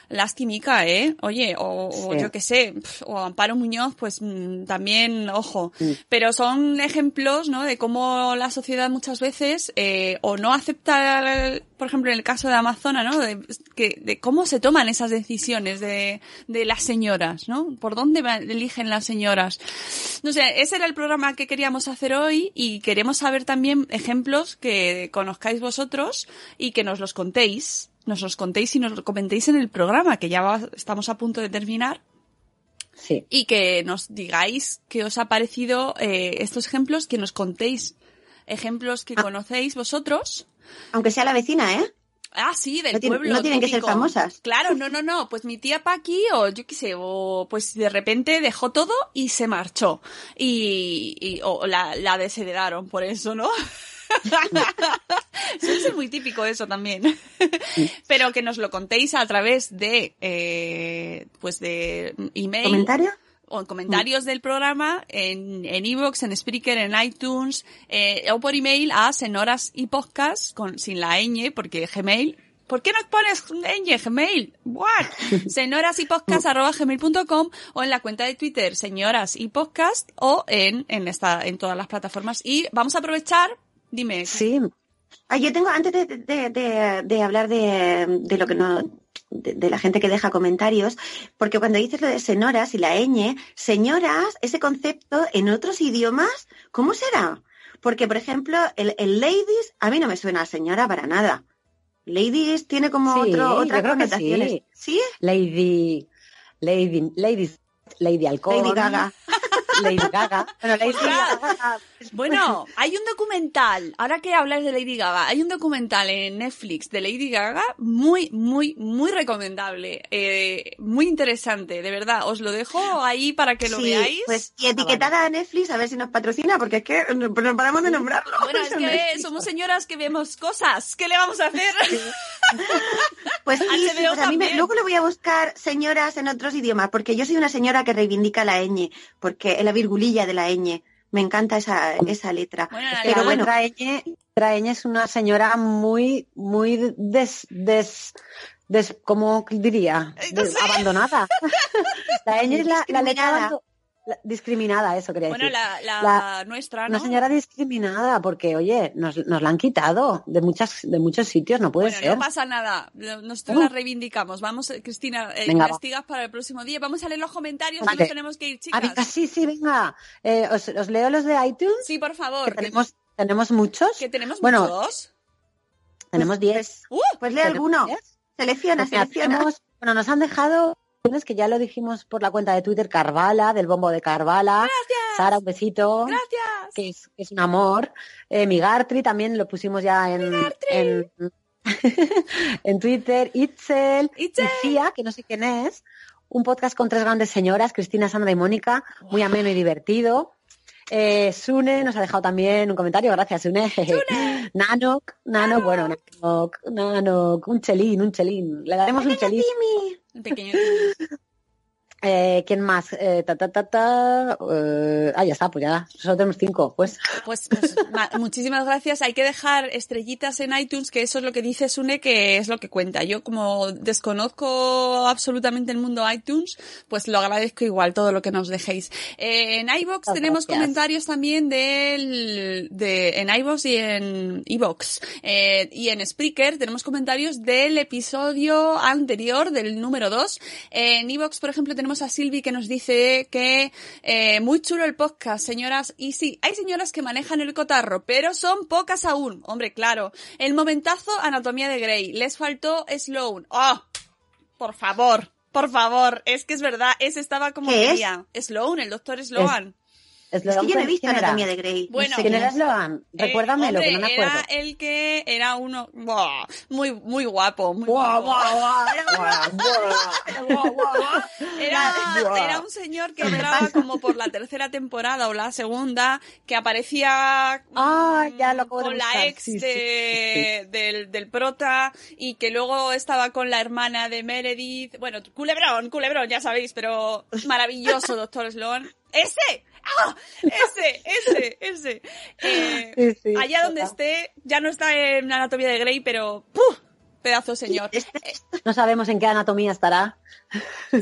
lastimica, ¿eh? Oye, o, yo qué sé, o Amparo Muñoz, pues mm, también, ojo. Pero son ejemplos, ¿no? De cómo la sociedad muchas veces eh, o no acepta, por ejemplo, en el caso de Amazona, ¿no? De, que, de cómo se toman esas decisiones de, de las señoras, ¿no? ¿Por dónde eligen las señoras? No sé, ese era el programa que queríamos hacer hoy y queremos saber también ejemplos que conozcáis vosotros y que nos los contéis. Nos los contéis y nos lo comentéis en el programa, que ya va- estamos a punto de terminar Sí. y que nos digáis qué os ha parecido eh, estos ejemplos, que nos contéis ejemplos que Ah. conocéis vosotros. Aunque sea la vecina, ¿eh? Ah, sí, del No tiene- pueblo. no tienen que ser famosas. Claro, no, no, no. Pues mi tía Paqui, o yo qué sé, o pues de repente dejó todo y se marchó. Y, y- o la, la desheredaron por eso, ¿no? Suele ser muy típico eso también. Pero que nos lo contéis a través de, eh, pues de email ¿Comentario? o en comentarios del programa en en iVoox, en Spreaker, en iTunes eh, o por email a senoras y podcast con sin la ñ porque Gmail ¿Por qué no pones ñ Gmail? What? Senoras y podcast arroba gmail.com o en la cuenta de Twitter señoras y podcast o en, en esta, en todas las plataformas. Y vamos a aprovechar, dime. Sí. Ah, yo tengo, antes de, de- de- de hablar de, de lo que no, de, de la gente que deja comentarios, porque cuando dices lo de senoras y la ñ, señoras, ese concepto en otros idiomas, ¿cómo será? Porque, por ejemplo, el, el ladies, a mí no me suena a señora para nada. Ladies tiene como Sí, otro, otras connotaciones. sí. ¿Sí? Lady, Lady, Lady, Lady Alcohol. Lady Gaga. Lady Gaga. Bueno, Lady. Gaga. Bueno, hay un documental, ahora que hablas de Lady Gaga, hay un documental en Netflix de Lady Gaga muy, muy, muy recomendable, eh, muy interesante, de verdad, os lo dejo ahí para que lo Sí, veáis. Pues, y etiquetada a Netflix a ver si nos patrocina, porque es que no, no paramos de nombrarlo. Bueno, es que Netflix. somos señoras que vemos cosas, ¿qué le vamos a hacer? Pues sí, pues a mí me- luego le voy a buscar señoras en otros idiomas, porque yo soy una señora que reivindica la ñ, porque la virgulilla de la ñ. Me encanta esa, esa letra. Bueno, la- Pero la bueno, letra ñ, es una señora muy, muy des, des, des ¿cómo diría? No sé. abandonada. la ñ es la, la letra la- discriminada, eso quería bueno, decir. la, la, La- nuestra, ¿no? Una señora discriminada, porque, oye, nos, nos la han quitado de muchas, de muchos sitios, no puede Bueno, ser. no pasa nada. Nosotros Uh. la reivindicamos. Vamos, eh, Cristina, eh, Venga, va. investigas para el próximo día. Vamos a leer los comentarios Vale. que nos tenemos que ir, Ah, chicas. venga, sí, sí, venga. Eh, os, os leo los de iTunes, Sí, por favor. que tenemos, tenemos muchos. que tenemos bueno, muchos. Tenemos 10. ¡Uh! pues lee alguno. Selecciona, Pues selecciona. tenemos- bueno, nos han dejado que ya lo dijimos por la cuenta de Twitter, Carvala, del bombo de Carvala. Gracias. Sara, un besito. Gracias. Que es, que es un amor. Eh, Migartri también lo pusimos ya en, en, en Twitter. Itzel. Itzel. Y Cia, que no sé quién es. Un podcast con tres grandes señoras, Cristina, Sandra y Mónica. Muy ameno y divertido. Eh, Sune nos ha dejado también un comentario, gracias Sune. Nanok, Nanok, bueno, Nanok, Nanok, un chelín, un chelín. Le daremos un chelín. Pequeño. Eh, ¿Quién más? Eh, ta, ta, ta, ta, eh, ah, ya está, pues ya, solo tenemos cinco, pues. Pues, pues, ma- muchísimas gracias. Hay que dejar estrellitas en iTunes, que eso es lo que dice Sune, que es lo que cuenta. Yo como desconozco absolutamente el mundo iTunes, pues lo agradezco igual todo lo que nos dejéis. Eh, en iBox tenemos gracias. comentarios también del, de, en iBox y en iBox. Eh, y en Spreaker tenemos comentarios del episodio anterior, del número 2. en iBox, por ejemplo, tenemos a Silvi que nos dice que eh, muy chulo el podcast, señoras. Y sí, hay señoras que manejan el cotarro, pero son pocas aún. Hombre, claro. El momentazo Anatomía de Grey. Les faltó Sloan. ¡Oh! Por favor, por favor. Es que es verdad, ese estaba como ¿Qué es? Sloan, el doctor Sloan. Es que yo no he visto. Anatomía de Grey. no Bueno, sé ¿Quién era. Sloan? Eh, Recuérdamelo, hombre, que no me acuerdo. Era el que era uno buah, muy muy guapo, muy guapo. Era, era un señor que entraba como por la tercera temporada o la segunda, que aparecía Ah, mm, ya lo de con la buscar. ex Sí, sí, de- Del, del prota y que luego estaba con la hermana de Meredith. Bueno, culebrón, culebrón, ya sabéis, pero maravilloso, doctor Sloan. ¡Ese! ¡Ah! ¡Ese! ¡Ese! ¡Ese! Eh, Sí, sí, allá donde esté, ya no está en Anatomía de Grey, pero ¡puf! Pedazo señor. No sabemos en qué anatomía estará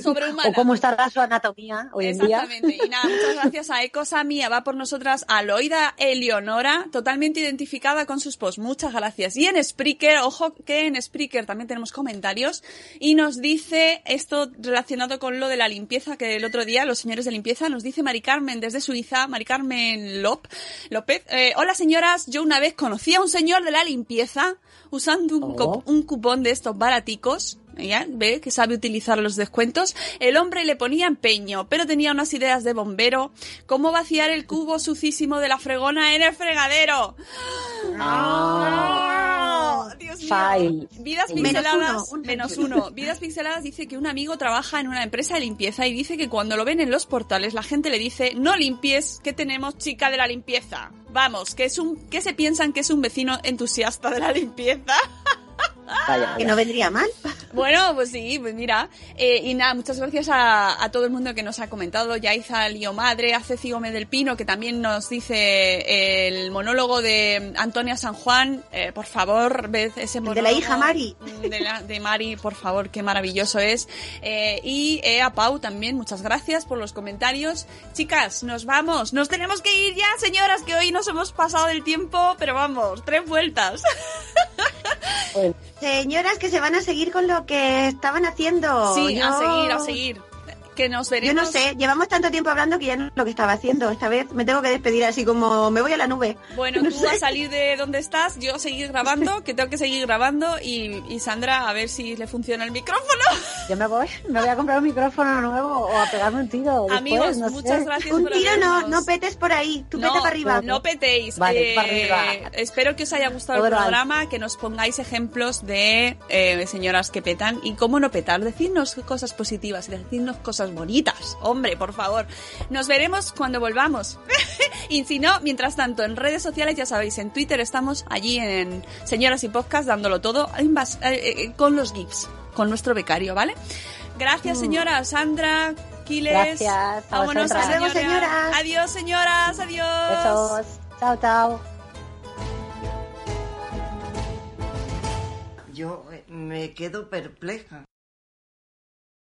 Sobrehumana. o cómo estará su anatomía hoy en día. Exactamente. Y nada, muchas gracias a Ecosami, va por nosotras a Loida Eleonora, totalmente identificada con sus posts. Muchas gracias. Y en Spreaker, ojo que en Spreaker también tenemos comentarios y nos dice esto relacionado con lo de la limpieza que el otro día los señores de limpieza nos dice Mari Carmen desde Suiza, Mari Carmen Lop, López. eh, Hola señoras, yo una vez conocí a un señor de la limpieza usando un, Oh. un cupón de estos baraticos. Ya, ve que sabe utilizar los descuentos. El hombre le ponía empeño, pero tenía unas ideas de bombero. ¿Cómo vaciar el cubo sucísimo de la fregona en el fregadero? Ah. Dios mío. Vidas Menos pixeladas, uno, un menos uno. Vidas pixeladas dice que un amigo trabaja en una empresa de limpieza y dice que cuando lo ven en los portales la gente le dice no limpies, que tenemos chica de la limpieza. Vamos, que es un, que se piensan que es un vecino entusiasta de la limpieza. Vaya, Que no vendría mal. Bueno, pues sí, pues mira. Eh, y nada, muchas gracias a, a todo el mundo que nos ha comentado. Yaiza Lío Madre, a Ceci Gómez del Pino, que también nos dice el monólogo de Antonia San Juan. Eh, por favor, ved ese monólogo. de la hija Mari. De, la- de Mari, por favor, qué maravilloso es. Eh, y eh, a Pau también, muchas gracias por los comentarios. Chicas, nos vamos. Nos tenemos que ir ya, señoras, que hoy nos hemos pasado del tiempo, pero vamos, tres vueltas. Bueno, Señoras que se van a seguir con lo que estaban haciendo. Sí, a seguir, a seguir. Que nos veremos. Yo no sé, llevamos tanto tiempo hablando que ya no sé lo que estaba haciendo. Esta vez me tengo que despedir así como me voy a la nube. Bueno, No tú sé. a salir de donde estás, yo seguir grabando, que tengo que seguir grabando y, y Sandra a ver si le funciona el micrófono. yo me voy, me voy a comprar un micrófono nuevo o a pegarme un tiro. después, Amigos, no muchas sé. gracias Un por tiro no, habernos- no petes por ahí. Tú no, peta para arriba. no petéis. Vale, Eh, para arriba. Espero que os haya gustado Todo el lo alto. programa, que nos pongáis ejemplos de eh, señoras que petan y cómo no petar. Decidnos cosas positivas, decidnos cosas bonitas. Hombre, por favor. Nos veremos cuando volvamos. y si no, mientras tanto, en redes sociales, ya sabéis, en Twitter estamos allí en Señoras y Podcast dándolo todo eh, eh, con los GIFs, con nuestro becario, ¿vale? Gracias, señora Sandra. Quiles. Gracias, a Vámonos, señora. señoras. Adiós, señoras. Adiós. Besos. Chao, chao. Yo eh, me quedo perpleja.